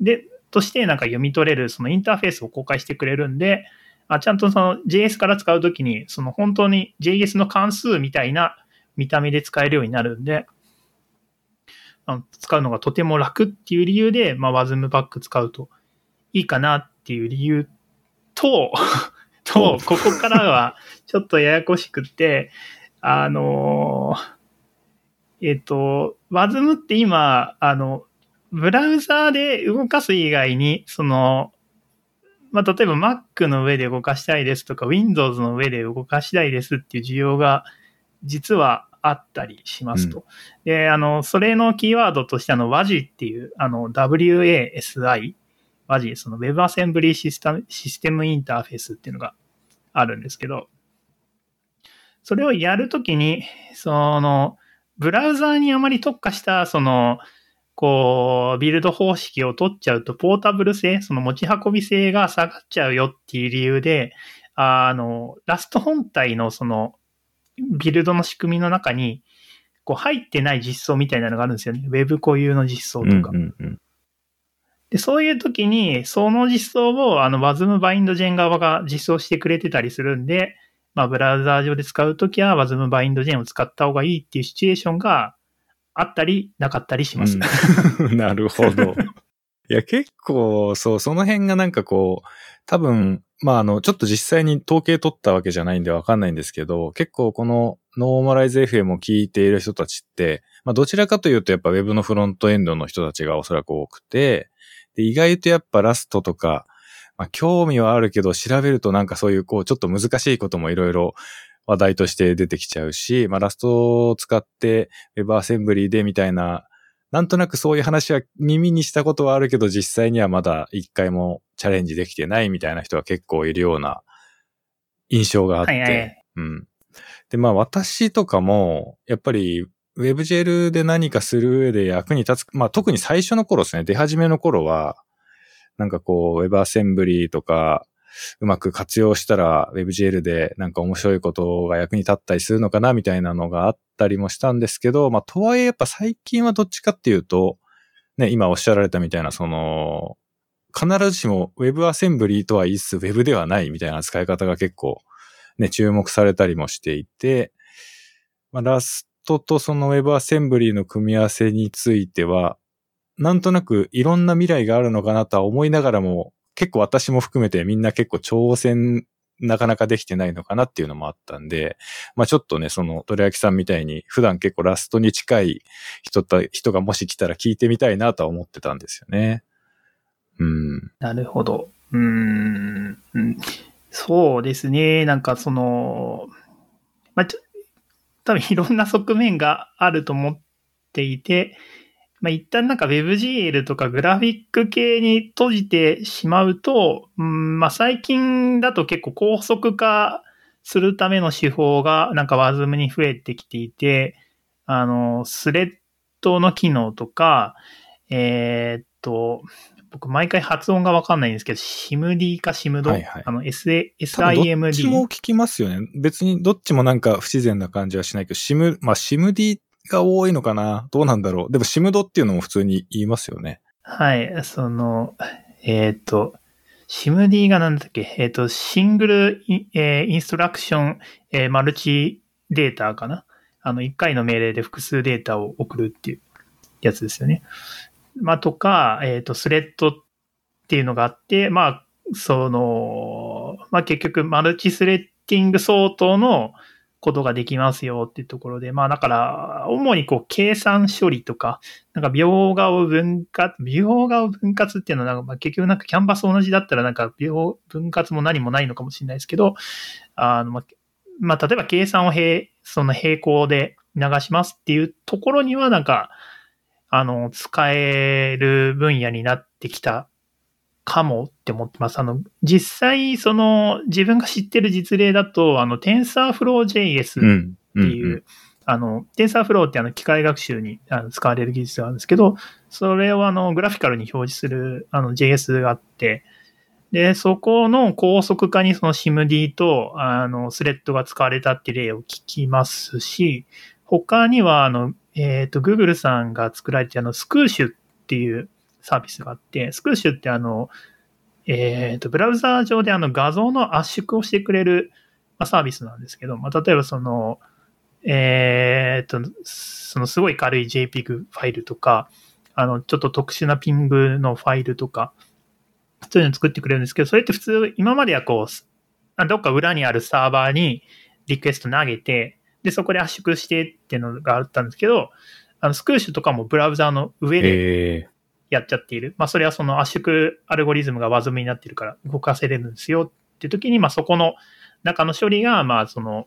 Speaker 2: で、としてなんか読み取れるそのインターフェースを公開してくれるんで、あちゃんとその JS から使うときに、その本当に JS の関数みたいな見た目で使えるようになるんで、あの使うのがとても楽っていう理由で、まあ、WASM パック使うといいかなっていう理由と、と、ここからはちょっとややこしくって、あのえっ、と、WASM って今、あの、ブラウザーで動かす以外に、その、まあ、例えば Mac の上で動かしたいですとか、Windows の上で動かしたいですっていう需要が実はああったりしますと。で、あの、それのキーワードとしてあの WASI っていう、あの WASI、WASI、その WebAssembly システムシステムインターフェースっていうのがあるんですけど、それをやるときに、その、ブラウザーにあまり特化した、その、こう、ビルド方式を取っちゃうと、ポータブル性、その持ち運び性が下がっちゃうよっていう理由で、あの、ラスト本体のその、ビルドの仕組みの中に、こう入ってない実装みたいなのがあるんですよね。ウェブ固有の実装とか。
Speaker 1: うんうんうん
Speaker 2: で、そういう時に、その実装を、あの、WASM バインドジェン側が実装してくれてたりするんで、まあ、ブラウザー上で使うときは WASM バインドジェンを使った方がいいっていうシチュエーションがあったり、なかったりします。
Speaker 1: うん なるほど。いや、結構、そう、その辺がなんかこう、多分、まあ、あの、ちょっと実際に統計取ったわけじゃないんでわかんないんですけど、結構このノーマライズ FM を聞いている人たちって、まあ、どちらかというとやっぱ Web のフロントエンドの人たちがおそらく多くて、で意外とやっぱラストとか、まあ、興味はあるけど、調べるとなんかそういう、こう、ちょっと難しいこともいろいろ話題として出てきちゃうし、まあ、ラストを使って WebAssembly でみたいな、なんとなくそういう話は耳にしたことはあるけど、実際にはまだ一回もチャレンジできてないみたいな人は結構いるような印象があって。
Speaker 2: はいはい
Speaker 1: うん。で、まあ私とかも、やっぱり WebGL で何かする上で役に立つ、まあ特に最初の頃ですね、出始めの頃は、なんかこう、WebAssembly とか、うまく活用したら WebGL でなんか面白いことが役に立ったりするのかなみたいなのがあったりもしたんですけど、まあとはいえやっぱ最近はどっちかっていうと、ね、今おっしゃられたみたいなその、必ずしも WebAssembly とは言いつつ Web ではないみたいな使い方が結構ね、注目されたりもしていて、まあ、ラストとその WebAssembly の組み合わせについては、なんとなくいろんな未来があるのかなとは思いながらも、結構私も含めてみんな結構挑戦なかなかできてないのかなっていうのもあったんで、まあちょっとね、その、鳥焼さんみたいに普段結構ラストに近い人た、人がもし来たら聞いてみたいなとは思ってたんですよね。うん。
Speaker 2: なるほど。うん。そうですね。なんかその、まあ、ちょ多分いろんな側面があると思っていて、まあ、一旦なんか WebGL とかグラフィック系に閉じてしまうと、うんまあ、最近だと結構高速化するための手法がなんか WASM に増えてきていて、あの、スレッドの機能とか、えーっと、僕毎回発音がわかんないんですけど、SIMD か SIMD、
Speaker 1: はいはい
Speaker 2: あの、SA、
Speaker 1: 多分どっちも
Speaker 2: SIMD。
Speaker 1: 聞きますよね。別にどっちもなんか不自然な感じはしないけど、シム、まあシム D が多いのかな？どうなんだろう？でもシムドっていうのも普通に言いますよね。
Speaker 2: はい、その、えーと、SIMD がなんだっけ？えーと、シングルイン,、えーインストラクション、えーマルチデータかな？あの、一回の命令で複数データを送るっていうやつですよね。まあ、とか、えーと、スレッドっていうのがあって、まあ、その、まあ結局、マルチスレッディング相当のことができますよっていうところで、まあだから、主にこう、計算処理とか、なんか描画を分割、描画を分割っていうのはなんか、まあ、結局なんかキャンバス同じだったらなんか描分割も何もないのかもしれないですけど、あの、まあ、まあ、例えば計算を並、その並行で流しますっていうところにはなんか、あの、使える分野になってきたかもって思ってます。あの、実際、その、自分が知ってる実例だと、あの、TensorFlow.js
Speaker 1: うん。
Speaker 2: っていう、あの、TensorFlow ってあの機械学習にあの使われる技術があるんですけど、それをあのグラフィカルに表示するあの JS があって、で、そこの高速化にその SIMD とあのスレッドが使われたっていう例を聞きますし、他にはあの、えっ、と、Google さんが作られてあのスクーシュっていうサービスがあって、スクーシュってあの、えっ、と、ブラウザー上であの画像の圧縮をしてくれるまあサービスなんですけど、まあ、例えばその、えーと、そのすごい軽い JPEG ファイルとか、あの、ちょっと特殊なピングのファイルとか、そういうの作ってくれるんですけど、それって普通、今まではこう、どっか裏にあるサーバーにリクエスト投げて、で、そこで圧縮してっていうのがあったんですけど、あの、スクーシュとかもブラウザーの上でやっちゃっている。まあ、それはその圧縮アルゴリズムが WASM になってるから動かせれるんですよっていう時に、まあ、そこの中の処理が、まあ、その、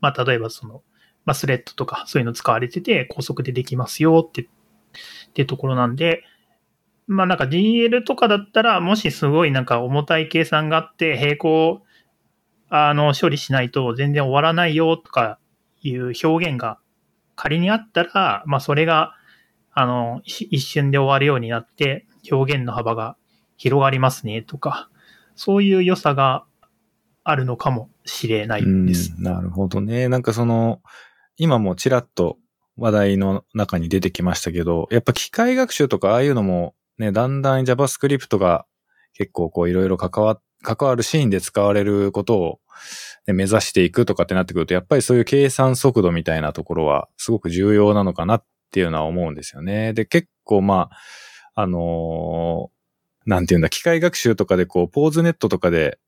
Speaker 2: まあ、例えばその、まあ、スレッドとかそういうの使われてて、高速でできますよって、ってところなんで、まあなんか DL とかだったら、もしすごいなんか重たい計算があって、並行、あの、処理しないと全然終わらないよとかいう表現が仮にあったら、まあそれが、あの、一瞬で終わるようになって、表現の幅が広がりますねとか、そういう良さがあるのかもしれないです。
Speaker 1: なるほどね。なんかその、今もちらっと話題の中に出てきましたけど、やっぱ機械学習とかああいうのもね、だんだん JavaScript が結構こういろいろ関わ、関わるシーンで使われることを、ね、目指していくとかってなってくると、やっぱりそういう計算速度みたいなところはすごく重要なのかなっていうのは思うんですよね。で、結構まあ、あのー、なんていうんだ、機械学習とかでこう、ポーズネットとかで、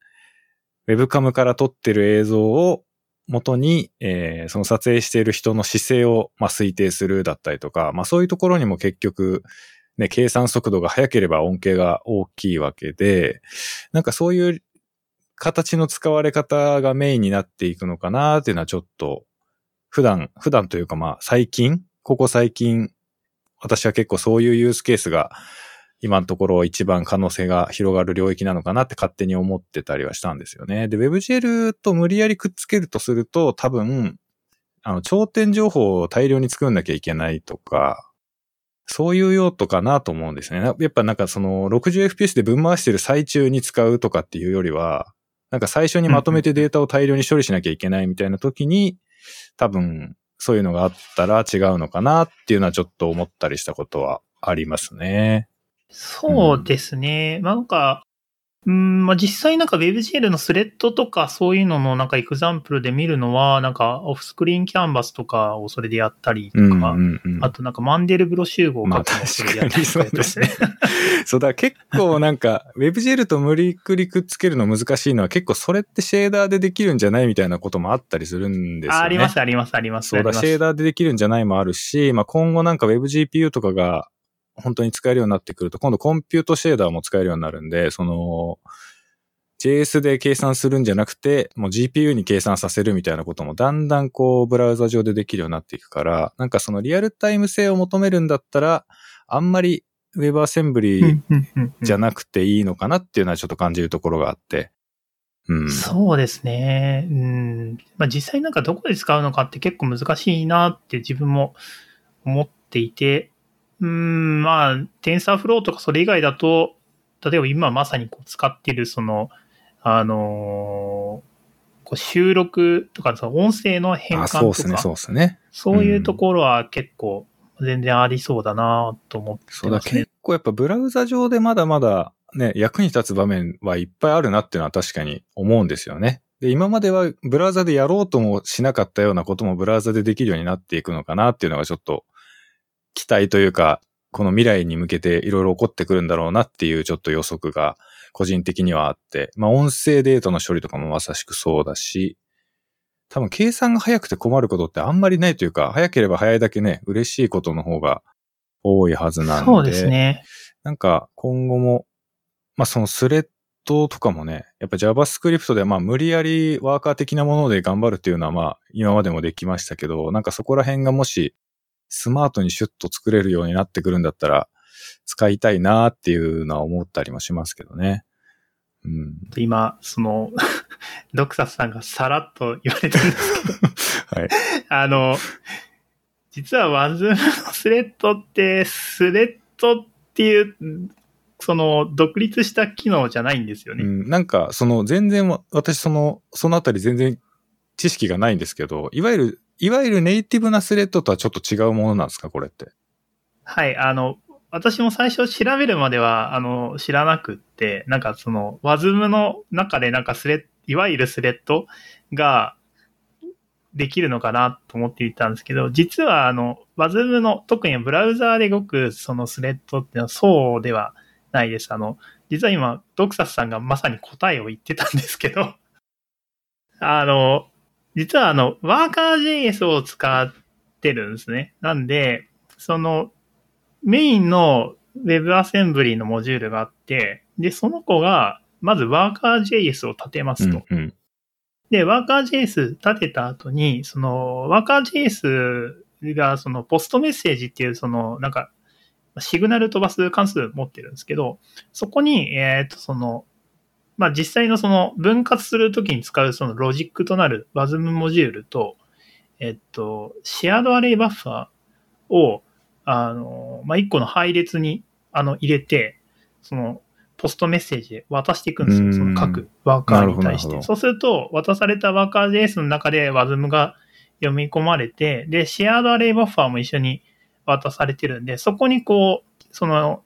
Speaker 1: ウェブカムから撮ってる映像を元に、えー、その撮影している人の姿勢を、まあ、推定するだったりとか、まあ、そういうところにも結局、ね、計算速度が速ければ恩恵が大きいわけで、なんかそういう形の使われ方がメインになっていくのかなっていうのはちょっと、普段、普段というかまあ最近、ここ最近、私は結構そういうユースケースが今のところ一番可能性が広がる領域なのかなって勝手に思ってたりはしたんですよね。で、WebGL と無理やりくっつけるとすると多分、あの、頂点情報を大量に作んなきゃいけないとか、そういう用途かなと思うんですね。やっぱなんかその 60fps で分回してる最中に使うとかっていうよりは、なんか最初にまとめてデータを大量に処理しなきゃいけないみたいな時に、多分そういうのがあったら違うのかなっていうのはちょっと思ったりしたことはありますね。
Speaker 2: そうですね。うん、なんか、うん、まあ、実際なんか WebGL のスレッドとかそういうののなんかエクザンプルで見るのは、なんかオフスクリーンキャンバスとかをそれでやったりとか、うんうんうん、あとなんかマンデルブロ集合を書くのそれでやったりとかですね。
Speaker 1: そうだ、結構なんか WebGL と無理くりくっつけるの難しいのは結構それってシェーダーでできるんじゃないみたいなこともあったりするんですよね。
Speaker 2: ありますありますあります。
Speaker 1: そうだ、シェーダーでできるんじゃないもあるし、まあ今後なんか WebGPU とかが本当に使えるようになってくると、今度コンピュートシェーダーも使えるようになるんで、その、JS で計算するんじゃなくて、もう GPU に計算させるみたいなこともだんだんこう、ブラウザ上でできるようになっていくから、なんかそのリアルタイム性を求めるんだったら、あんまり WebAssembly じゃなくていいのかなっていうのはちょっと感じるところがあって。
Speaker 2: うん、そうですね。うん。まあ、実際なんかどこで使うのかって結構難しいなって自分も思っていて、うん、まあ、TensorFlow とかそれ以外だと、例えば今まさにこう使ってるその、あのー、こう収録とか、その音声の変換とか、そうですね、
Speaker 1: そうですね。
Speaker 2: そういうところは結構全然ありそうだなと思って、ね、そうだ、
Speaker 1: 結構やっぱブラウザ上でまだまだね、役に立つ場面はいっぱいあるなっていうのは確かに思うんですよね。で、今まではブラウザでやろうともしなかったようなこともブラウザでできるようになっていくのかなっていうのがちょっと期待というか、この未来に向けていろいろ起こってくるんだろうなっていうちょっと予測が個人的にはあって、まあ音声データの処理とかもまさしくそうだし、多分計算が早くて困ることってあんまりないというか、早ければ早いだけね、嬉しいことの方が多いはずなんで。
Speaker 2: そうですね。
Speaker 1: なんか今後も、まあそのスレッドとかもね、やっぱ JavaScript でまあ無理やりワーカー的なもので頑張るっていうのはまあ今までもできましたけど、なんかそこら辺がもしスマートにシュッと作れるようになってくるんだったら、使いたいなっていうのは思ったりもしますけどね。
Speaker 2: うん、今、その、ドクサスさんがさらっと言われてるんですけど、はい、あの、実はワズムのスレッドって、スレッドっていう、その、独立した機能じゃないんですよね。う
Speaker 1: ん、なんか、その、全然、私、その、そのあたり全然知識がないんですけど、いわゆるいわゆるネイティブなスレッドとはちょっと違うものなんですか、これって？
Speaker 2: はい、あの、私も最初調べるまでは、あの、知らなくって、なんかその、ワズムの中でなんかスレッ、いわゆるスレッドができるのかなと思っていたんですけど、実はあの、ワズムの、特にブラウザーで動くそのスレッドっていうのはそうではないです。あの、実は今、ドクサスさんがまさに答えを言ってたんですけど、あの、実はあの、ワーカー JS を使ってるんですね。なんで、その、メインの WebAssembly のモジュールがあって、で、その子が、まずワーカー JS を立てますと。うんうん、で、ワーカー JS 立てた後に、その、ワーカー JS が、その、ポストメッセージっていう、その、なんか、シグナル飛ばす関数持ってるんですけど、そこに、えっ、と、その、まあ、実際のその分割するときに使うそのロジックとなる WASM モジュールと、えっと、シェアドアレイバッファーを、あの、まあ、一個の配列に、あの、入れて、その、ポストメッセージで渡していくんですよ。その各ワーカーに対して。そうすると、渡されたワーカー JS の中で WASM が読み込まれて、で、シェアドアレイバッファーも一緒に渡されてるんで、そこにこう、その、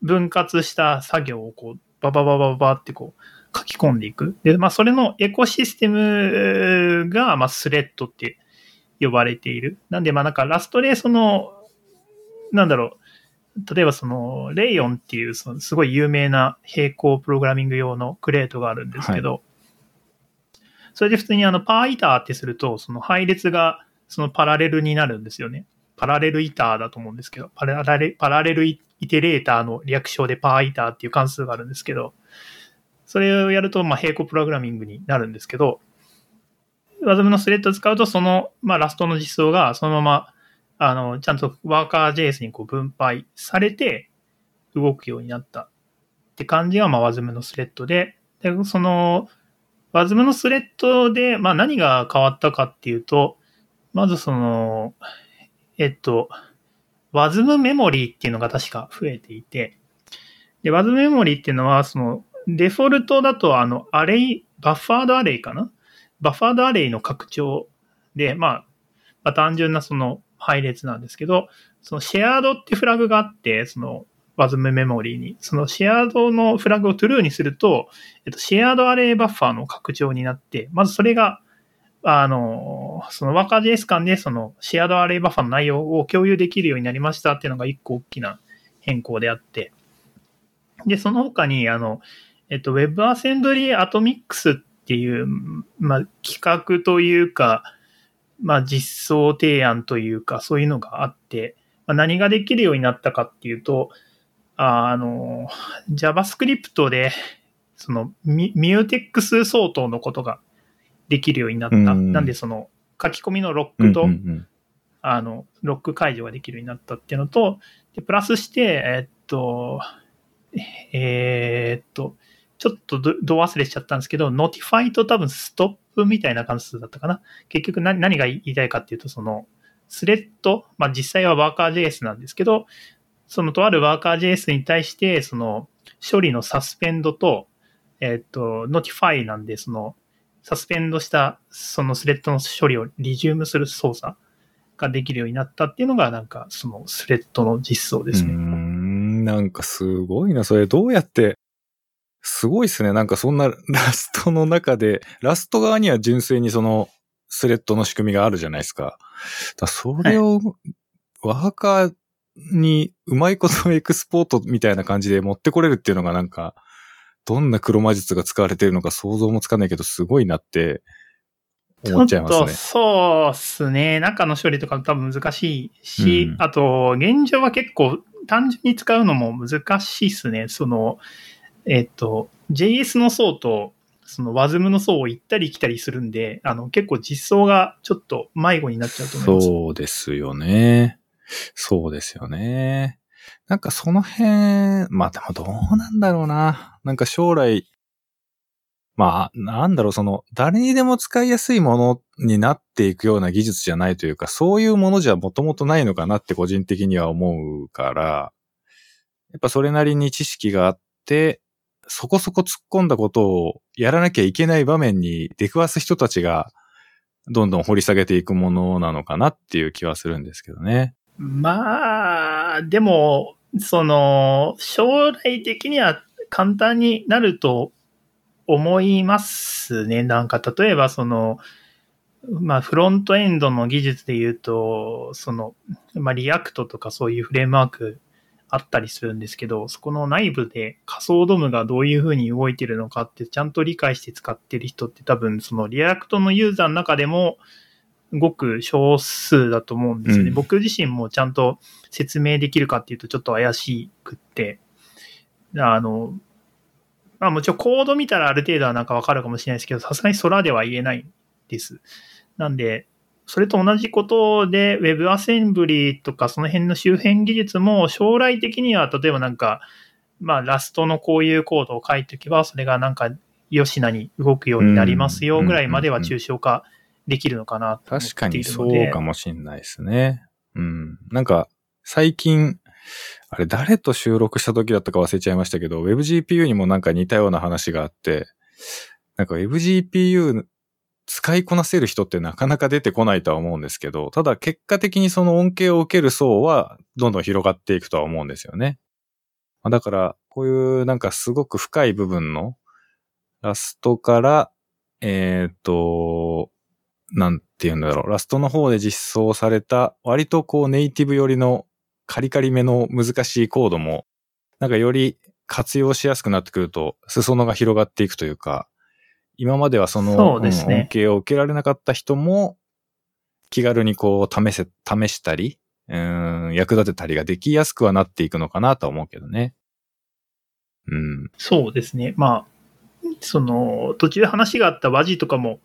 Speaker 2: 分割した作業をこう、バババババってこう書き込んでいく。で、まあそれのエコシステムが、まあスレッドって呼ばれている。なんでまあなんかラストでその、なんだろう、例えばその、レイオンっていうそのすごい有名な並行プログラミング用のクレートがあるんですけど、はい、それで普通にあのパーイターってすると、その配列がそのパラレルになるんですよね。パラレルイターだと思うんですけど、パラレパラレルイイテレーターの略称でパーイターっていう関数があるんですけど、それをやると、まあ、並行プログラミングになるんですけど、WASM のスレッドを使うと、その、まあ、ラストの実装がそのまま、あの、ちゃんとワーカー JS にこう分配されて動くようになったって感じが、まあ、WASM のスレッドで、で、その、WASM のスレッドで、まあ、何が変わったかっていうと、まずその、えっと、WASM メモリーっていうのが確か増えていて、で、WASM メモリーっていうのは、その、デフォルトだと、あの、アレイ、バッファードアレイかな？バッファードアレイの拡張で、まあ、まあ、単純なその配列なんですけど、そのシェアードってフラグがあって、その WASM メモリーに、そのシェアードのフラグを true にすると、えっと、シェアードアレイバッファーの拡張になって、まずそれがあの、そのワーカー JS 間でそのシェアドアレイバッファの内容を共有できるようになりましたっていうのが一個大きな変更であって、で、その他に、あの、えっと、WebAssembly Atomics っていう、まあ、企画というか、まあ、実装提案というか、そういうのがあって、まあ、何ができるようになったかっていうと、あの、JavaScript で、その、ミューテックス相当のことができるようになった。なんでその書き込みのロックと、あの、ロック解除ができるようになったっていうのと、で、プラスして、えっと、えー、っと、ちょっとど忘れしちゃったんですけど、 notify と多分ストップみたいな関数だったかな。結局何何が言いたいかっていうと、その、スレッド、まあ実際はワーカー JS なんですけど、そのとあるワーカー JS に対して、その処理の suspend と、えっ、と、 notify なんで、その suspend したそのスレッドの処理をリジュームする操作ができるようになったっていうのが、なんかそのスレッドの実装ですね。う
Speaker 1: ん、なんかすごいな。それどうやって、すごいっすね。なんかそんなラストの中で、ラスト側には純粋にそのスレッドの仕組みがあるじゃないですか。だそれを、ワーカーにうまいことエクスポートみたいな感じで持ってこれるっていうのがなんか、どんな黒魔術が使われてるのか想像もつかないけど、すごいなって思っちゃいますね。
Speaker 2: そうっすね。中の処理とか多分難しいし、うん、あと、現状は結構単純に使うのも難しいっすね。その、えっ、と、JS の層と、その WASM の層を行ったり来たりするんで、あの、結構実装がちょっと迷子になっちゃうと思います。
Speaker 1: そうですよね。そうですよね。なんかその辺、まあでもどうなんだろうな。なんか将来、まあ、なんだろう、その、誰にでも使いやすいものになっていくような技術じゃないというか、そういうものじゃもともとないのかなって個人的には思うから、やっぱそれなりに知識があって、そこそこ突っ込んだことをやらなきゃいけない場面に出くわす人たちが、どんどん掘り下げていくものなのかなっていう気はするんですけどね。
Speaker 2: まあ、でも、その、将来的には簡単になると思いますね。なんか、例えばその、まあ、フロントエンドの技術で言うと、その、まあ、 React とかそういうフレームワークあったりするんですけど、そこの内部で仮想 DOM がどういうふうに動いてるのかってちゃんと理解して使ってる人って多分、その React のユーザーの中でも、ごく少数だと思うんですよね、うん、僕自身もちゃんと説明できるかっていうとちょっと怪しくって、あの、まあもちろんコード見たらある程度はなんかわかるかもしれないですけど、さすがに空では言えないです。なんで、それと同じことで WebAssembly とかその辺の周辺技術も将来的には例えばなんか、まあラストのこういうコードを書いておけば、それがなんか吉名に動くようになりますよぐらいまでは抽象化できるのかなと
Speaker 1: 確かにそうかもしれないですね。うん。なんか最近、あれ誰と収録した時だったか忘れちゃいましたけど、WebGPU にもなんか似たような話があって、なんか WebGPU 使いこなせる人ってなかなか出てこないとは思うんですけど、ただ結果的にその恩恵を受ける層はどんどん広がっていくとは思うんですよね。だから、こういうなんかすごく深い部分のラストから、えっ、ー、と、なんて言うんだろう、ラストの方で実装された割とこうネイティブ寄りのカリカリめの難しいコードも、なんかより活用しやすくなってくると、裾野が広がっていくというか、今まではその、
Speaker 2: そうですね、
Speaker 1: 恩恵を受けられなかった人も、気軽にこう試せ、試したり、うん、役立てたりができやすくはなっていくのかなとは思うけどね。うん。
Speaker 2: そうですね。まあ、その、途中で話があった和字とかも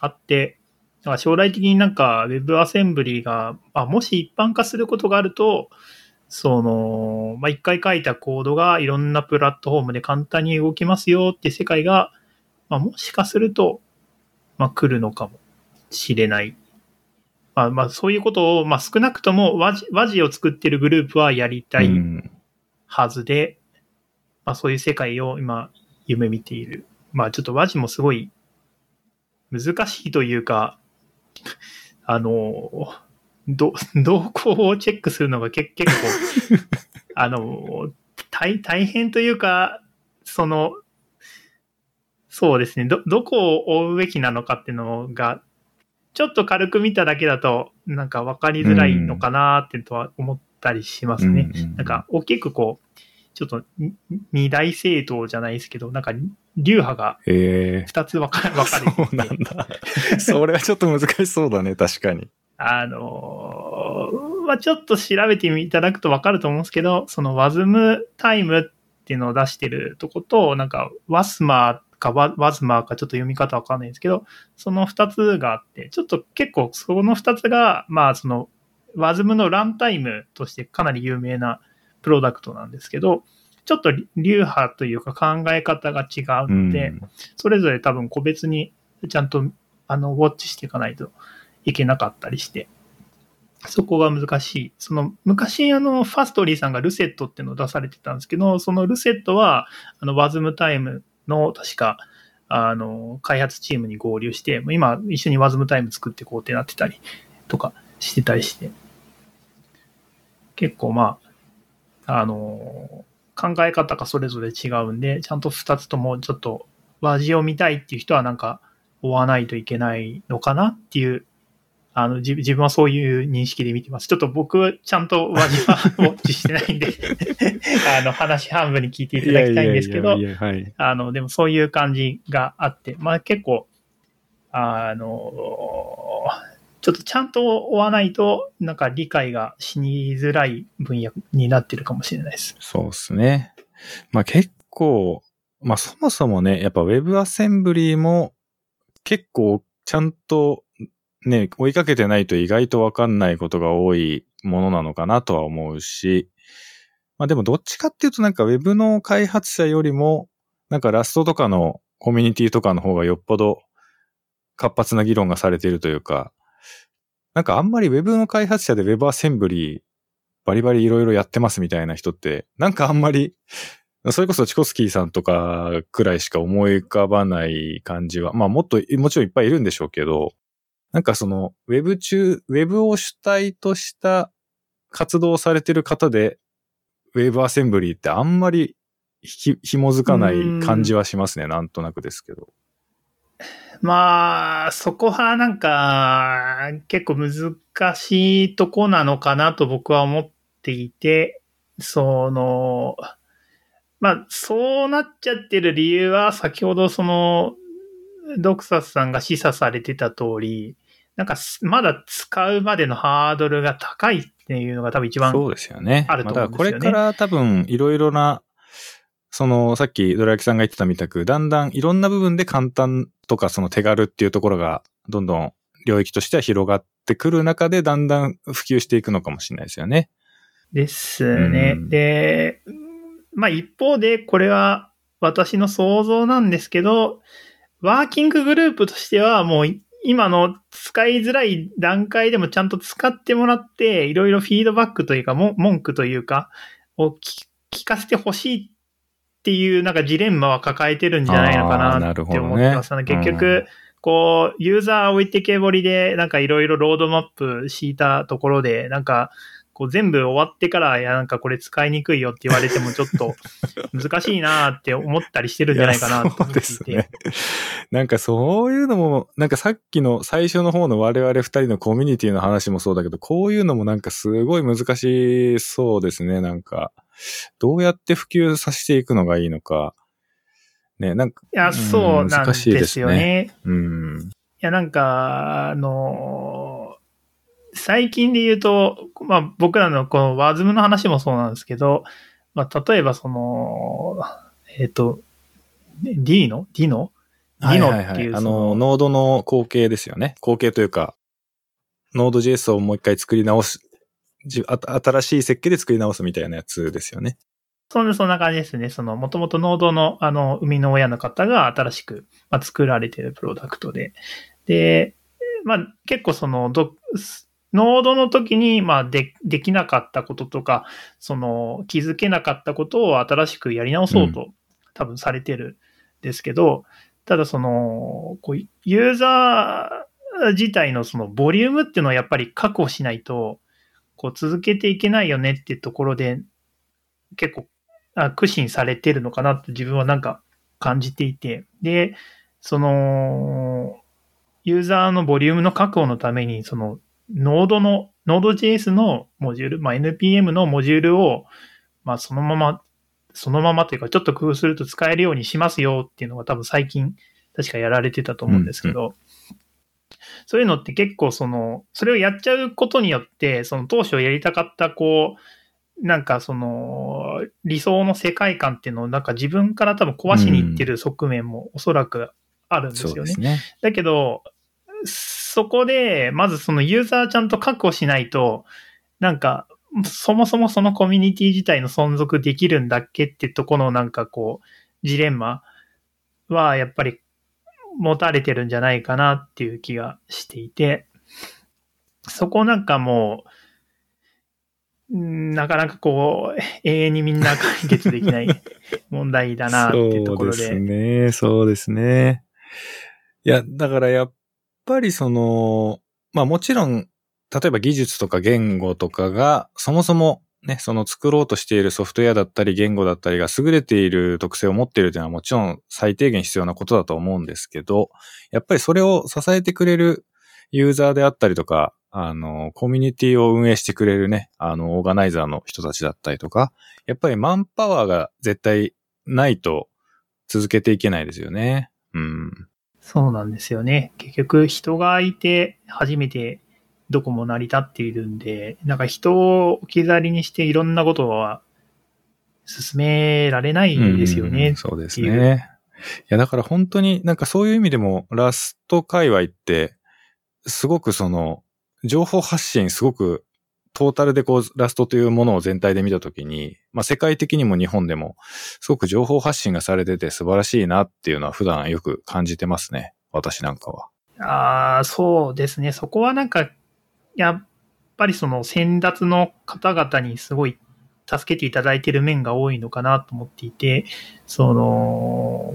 Speaker 2: あって、将来的になんか WebAssembly が、あ、もし一般化することがあると、その、まあ、一回書いたコードがいろんなプラットフォームで簡単に動きますよって世界が、まあ、もしかすると、まあ、来るのかもしれない。まあ、まあ、そういうことを、まあ、少なくとも和字和字を作ってるグループはやりたいはずで、うん、まあ、そういう世界を今、夢見ている。まあ、ちょっと和字もすごい難しいというか、あの、ど、動向をチェックするのが結構、あの、大、大変というか、その、そうですね、ど、どこを追うべきなのかっていうのが、ちょっと軽く見ただけだと、なんか分かりづらいのかなってとは思ったりしますね。なんか大きくこう、ちょっと二大政党じゃないですけど、なんか流派が二つ分か,、れて
Speaker 1: そうなんだ。それはちょっと難しそうだね、確かに。
Speaker 2: あのー、まあ、ちょっと調べていただくと分かると思うんですけど、そのワズムタイムっていうのを出してるとこと、なんかワスマーかワワズマーかちょっと読み方わかんないんですけど、その二つがあって、ちょっと結構その二つが、まあそのワズムのランタイムとしてかなり有名なプロダクトなんですけど、ちょっと流派というか考え方が違うので、うん、それぞれ多分個別にちゃんとあのウォッチしていかないといけなかったりして、そこが難しい。その昔あのファストリーさんがルセットっていうのを出されてたんですけど、そのルセットはあのワズムタイムの確かあの開発チームに合流して、今一緒にワズムタイム作ってこうってなってたりとかしてたりして、結構まあ、あの、考え方がそれぞれ違うんで、ちゃんと二つともちょっと和字を見たいっていう人はなんか追わないといけないのかなっていう、あの、自分はそういう認識で見てます。ちょっと僕、ちゃんと和字はウォッチしてないんで あの、話半分に聞いていただきたいんですけど、あの、でもそういう感じがあって、まあ結構、あの、ちょっとちゃんと追わないと、なんか理解がしにづらい分野になってるかもしれないです。
Speaker 1: そうですね。まあ結構、まあそもそもね、やっぱ WebAssembly も結構ちゃんとね、追いかけてないと意外とわかんないことが多いものなのかなとは思うし、まあでもどっちかっていうとなんか Web の開発者よりも、なんかラストとかのコミュニティとかの方がよっぽど活発な議論がされているというか、なんかあんまり Web の開発者で WebAssembly バリバリいろいろやってますみたいな人って、なんかあんまり、それこそチコスキーさんとかくらいしか思い浮かばない感じは、まあもっと、もちろんいっぱいいるんでしょうけど、なんかその Web 中、Web を主体とした活動されてる方で WebAssembly ってあんまり、紐づかない感じはしますね。なんとなくですけど。
Speaker 2: まあ、そこはなんか、結構難しいとこなのかなと僕は思っていて、その、まあ、そうなっちゃってる理由は、先ほどその、ドクサスさんが示唆されてた通り、なんか、まだ使うまでのハードルが高いっていうのが多分一番
Speaker 1: そうですよね。あると思うんですよね。まだこれから多分いろいろなその、さっきドラ焼きさんが言ってたみたく、だんだんいろんな部分で簡単とかその手軽っていうところが、どんどん領域としては広がってくる中で、だんだん普及していくのかもしれないですよね。
Speaker 2: ですね。うん、で、まあ一方で、これは私の想像なんですけど、ワーキンググループとしてはもう今の使いづらい段階でもちゃんと使ってもらって、いろいろフィードバックというか、文句というか、を聞かせてほしいっていうなんかジレンマは抱えてるんじゃないのかなって思ってます、ね、結局、こう、ユーザー置いてけぼりで、なんかいろいろロードマップ敷いたところで、なんか、こう全部終わってから、いや、なんかこれ使いにくいよって言われてもちょっと 難しいなって思ったりしてるんじゃないかなと思ってですね。
Speaker 1: なんかそういうのも、なんかさっきの最初の方の我々二人のコミュニティの話もそうだけど、こういうのもなんかすごい難しそうですね、なんか。どうやって普及させていくのがいいのか。ね、なんか。
Speaker 2: いや、そうなんですよね。
Speaker 1: うん。い
Speaker 2: や、なんか、あの最近で言うと、まあ僕らのこのワズムの話もそうなんですけど、まあ例えばその、えっ、ー、と、D の ?D の
Speaker 1: ?D のっていう、あの、ノードの後継ですよね。後継というか、ノード JS をもう一回作り直す、新しい設計で作り直すみたいなやつですよね。
Speaker 2: そんそんな感じですね。その、もともとノードの、あの、生みの親の方が新しく、まあ、作られているプロダクトで。で、まあ、結構その、ど、ノードの時に、まあ、で、できなかったこととか、その、気づけなかったことを新しくやり直そうと、多分されてるんですけど、うん、ただその、こう、ユーザー自体のその、ボリュームっていうのをやっぱり確保しないと、こう、続けていけないよねっていうところで、結構あ苦心されてるのかなって自分はなんか感じていて、で、その、ユーザーのボリュームの確保のために、その、ノードの、ノード JS のモジュール、まあ、NPM のモジュールを、まあ、そのまま、そのままというか、ちょっと工夫すると使えるようにしますよっていうのが多分最近、確かやられてたと思うんですけど、うんうん、そういうのって結構その、それをやっちゃうことによって、その当初やりたかった、こう、なんかその理想の世界観っていうのをなんか自分から多分壊しにいってる側面もおそらくあるんですよね。うん、ねだけど、そこでまずそのユーザーちゃんと確保しないと、なんかそもそもそのコミュニティ自体の存続できるんだっけってとこのなんかこう、ジレンマはやっぱり持たれてるんじゃないかなっていう気がしていて、そこなんかもう、なかなかこう、永遠にみんな解決できない 問題だなっていうところで。
Speaker 1: そうですね、そうですね。いや、だからやっぱりその、まあもちろん、例えば技術とか言語とかが、そもそもね、その作ろうとしているソフトウェアだったり言語だったりが優れている特性を持っているというのはもちろん最低限必要なことだと思うんですけど、やっぱりそれを支えてくれるユーザーであったりとか、あの、コミュニティを運営してくれるね、あの、オーガナイザーの人たちだったりとか、やっぱりマンパワーが絶対ないと続けていけないですよね。うん。
Speaker 2: そうなんですよね。結局人がいて初めてどこも成り立っているんで、なんか人を置き去りにしていろんなことは進められないですよね。
Speaker 1: うん、そうですね。いや、だから本当になんかそういう意味でもラスト界隈ってすごくその情報発信すごくトータルでこう、ラストというものを全体で見たときに、まあ世界的にも日本でも、すごく情報発信がされてて素晴らしいなっていうのは普段よく感じてますね。私なんかは。
Speaker 2: ああ、そうですね。そこはなんか、やっぱりその先達の方々にすごい助けていただいている面が多いのかなと思っていて、その、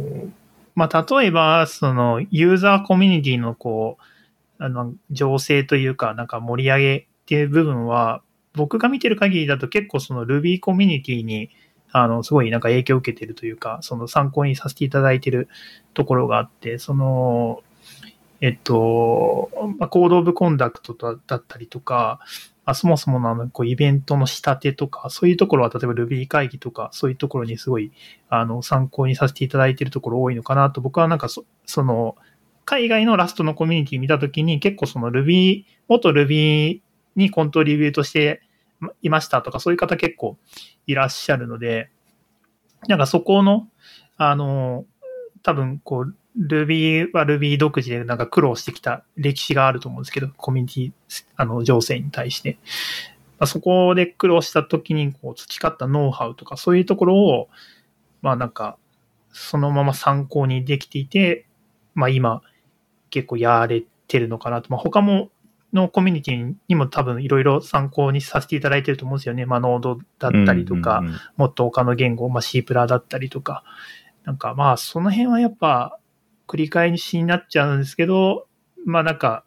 Speaker 2: まあ例えば、そのユーザーコミュニティのこう、あの、情勢というか、なんか盛り上げっていう部分は、僕が見てる限りだと結構その Ruby コミュニティに、あの、すごいなんか影響を受けてるというか、その参考にさせていただいてるところがあって、その、えっと、まあ、コードオブコンダクトだったりとか、まあ、そもそものあの、こう、イベントの仕立てとか、そういうところは、例えば Ruby 会議とか、そういうところにすごい、あの、参考にさせていただいているところ多いのかなと、僕はなんかそ、その、海外のラストのコミュニティ見たときに結構その Ruby、元 Ruby にコントリビュートしていましたとかそういう方結構いらっしゃるので、なんかそこの、あの、多分こう、Ruby は Ruby 独自でなんか苦労してきた歴史があると思うんですけど、コミュニティ、あの、情勢に対して。まあ、そこで苦労した時にこう培ったノウハウとかそういうところを、まあなんか、そのまま参考にできていて、まあ今、結構やれてるのかなと。まあ他ものコミュニティにも多分いろいろ参考にさせていただいてると思うんですよね。まあ、ノードだったりとか、うんうんうん、もっと他の言語、まあ、C プラだったりとか。なんかまあ、その辺はやっぱ繰り返しになっちゃうんですけど、まあなんか、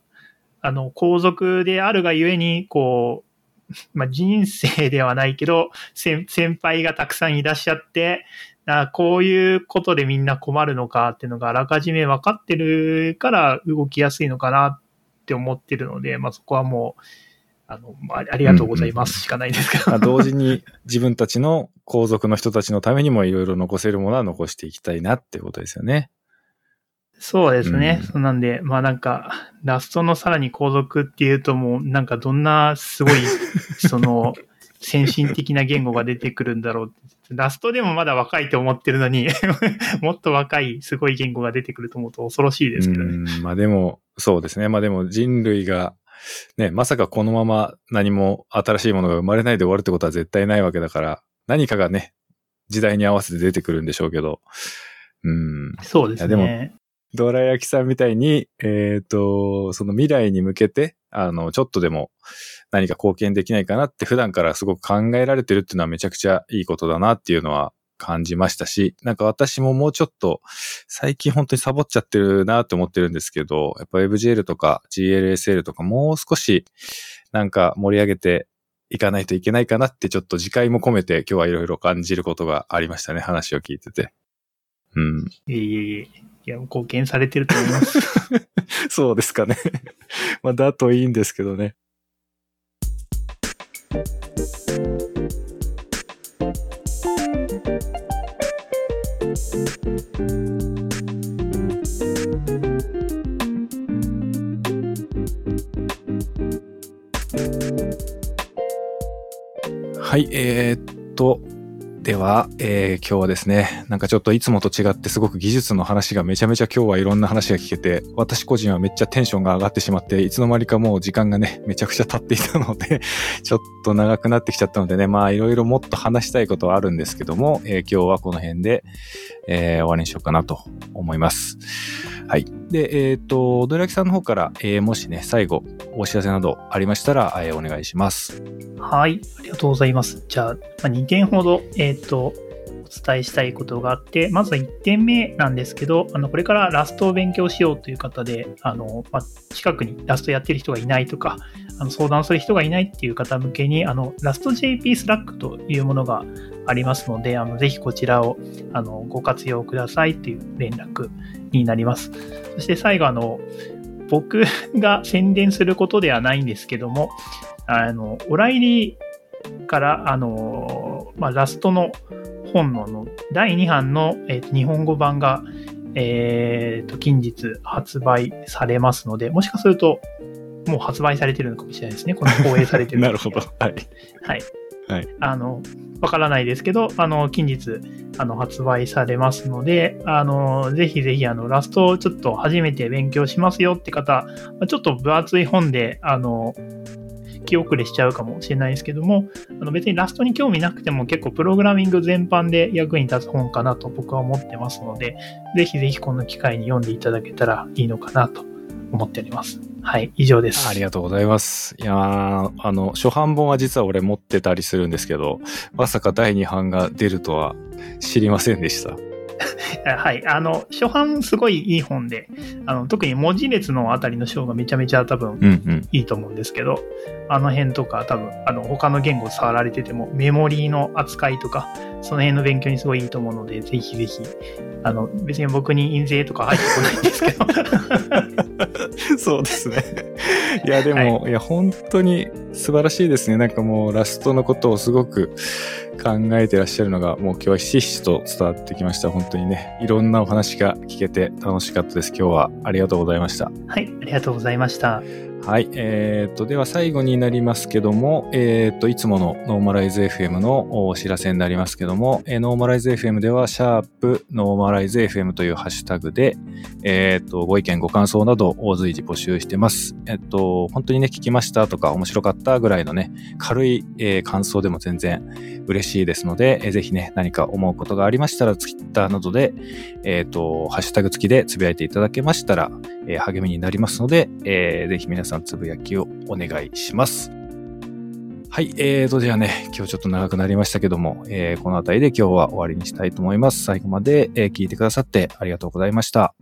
Speaker 2: あの、皇族であるがゆえに、こう、まあ人生ではないけど、先輩がたくさんいらっしゃって、あこういうことでみんな困るのかっていうのがあらかじめ分かってるから動きやすいのかなって思ってるので、まあ、そこはもう、あの、ありがとうございますしかないですけど。
Speaker 1: 同時に自分たちの皇族の人たちのためにもいろいろ残せるものは残していきたいなっていうことですよね。
Speaker 2: そうですね。うん、なんで、まあなんか、ラストのさらに皇族っていうともう、なんかどんなすごい、その、先進的な言語が出てくるんだろう。ラストでもまだ若いと思ってるのに もっと若いすごい言語が出てくると思うと恐ろしいですけどね。
Speaker 1: まあでも、そうですね。まあでも人類が、ね、まさかこのまま何も新しいものが生まれないで終わるってことは絶対ないわけだから、何かがね、時代に合わせて出てくるんでしょうけど。うん。
Speaker 2: そうですね。でも、
Speaker 1: ドラ焼きさんみたいに、えっ、ー、と、その未来に向けて、あの、ちょっとでも何か貢献できないかなって普段からすごく考えられてるっていうのはめちゃくちゃいいことだなっていうのは感じましたし、なんか私ももうちょっと最近本当にサボっちゃってるなって思ってるんですけど、やっぱ WebGL とか GLSL とかもう少しなんか盛り上げていかないといけないかなってちょっと次回も込めて今日はいろいろ感じることがありましたね、話を聞いてて。うん。
Speaker 2: いえいえいえ。いや、貢献されてると思います。
Speaker 1: そうですかね。まあ、だといいんですけどね。はい、えー、っと、では、えー、今日はですね、なんかちょっといつもと違ってすごく技術の話がめちゃめちゃ今日はいろんな話が聞けて、私個人はめっちゃテンションが上がってしまって、いつの間にかもう時間がね、めちゃくちゃ経っていたので ちょっと長くなってきちゃったのでね、まあいろいろもっと話したいことはあるんですけども、えー、今日はこの辺で、えー、終わりにしようかなと思います。はい。で、えっ、ー、と、ドラキさんの方から、えー、もしね、最後、お知らせなどありましたら、えー、お願いします。
Speaker 2: はい。ありがとうございます。じゃあ、まあ、2点ほど、えっ、ー、と、お伝えしたいことがあって、まず1点目なんですけど、あの、これから Rustを勉強しようという方で、あの、まあ、近くに Rustやってる人がいないとか、あの相談する人がいないっていう方向けに、あの、ラスト JP スラックというものがありますので、あの、ぜひこちらを、あの、ご活用くださいっていう連絡になります。そして最後、あの、僕が宣伝することではないんですけども、あの、オライリーから、あの、まあ、ラストの本のの第2版の、えーと、日本語版が、えっ、ー、と、近日発売されますので、もしかすると、もう発売されてるのかもしれないですね。この放映されてる。
Speaker 1: なるほど。はい。
Speaker 2: はい。はい、あの、わからないですけど、あの、近日、あの、発売されますので、あの、ぜひぜひ、あの、ラストをちょっと初めて勉強しますよって方、ちょっと分厚い本で、あの、気遅れしちゃうかもしれないですけども、あの別にラストに興味なくても結構プログラミング全般で役に立つ本かなと僕は思ってますので、ぜひぜひこの機会に読んでいただけたらいいのかなと思っております。はい、以上です。
Speaker 1: ありがとうございます。いやあの、初版本は実は俺持ってたりするんですけど、まさか第2版が出るとは知りませんでした。
Speaker 2: はい。あの、初版すごいいい本で、あの、特に文字列のあたりの章がめちゃめちゃ多分いいと思うんですけど、うんうん、あの辺とか多分、あの、他の言語触られてても、メモリーの扱いとか、その辺の勉強にすごいいいと思うので、ぜひぜひ、あの、別に僕に印税とか入ってこないんですけ
Speaker 1: ど。そうですね。いや、でも、はい、いや、本当に素晴らしいですね。なんかもう、ラストのことをすごく考えてらっしゃるのが、もう今日はひしひしと伝わってきました。本当にね、いろんなお話が聞けて楽しかったです。今日はありがとうございました。
Speaker 2: はい、ありがとうございました。
Speaker 1: はい。えっ、と、では最後になりますけども、えっ、と、いつものノーマライズ FM のお知らせになりますけども、えーノーマライズ FM では、シャープノーマライズ FM というハッシュタグで、えっ、と、ご意見、ご感想などを随時募集してます。えっ、と、本当にね、聞きましたとか、面白かったぐらいのね、軽い、えー感想でも全然嬉しいですので、えーぜひね、何か思うことがありましたら、ツイッターなどで、えっ、と、ハッシュタグ付きでつぶやいていただけましたら、えー励みになりますので、えーぜひ皆さんさんつぶやきをお願いします。はい。えーと、じゃあね、今日ちょっと長くなりましたけども、えーこの辺りで今日は終わりにしたいと思います。最後まで、えー聞いてくださってありがとうございました。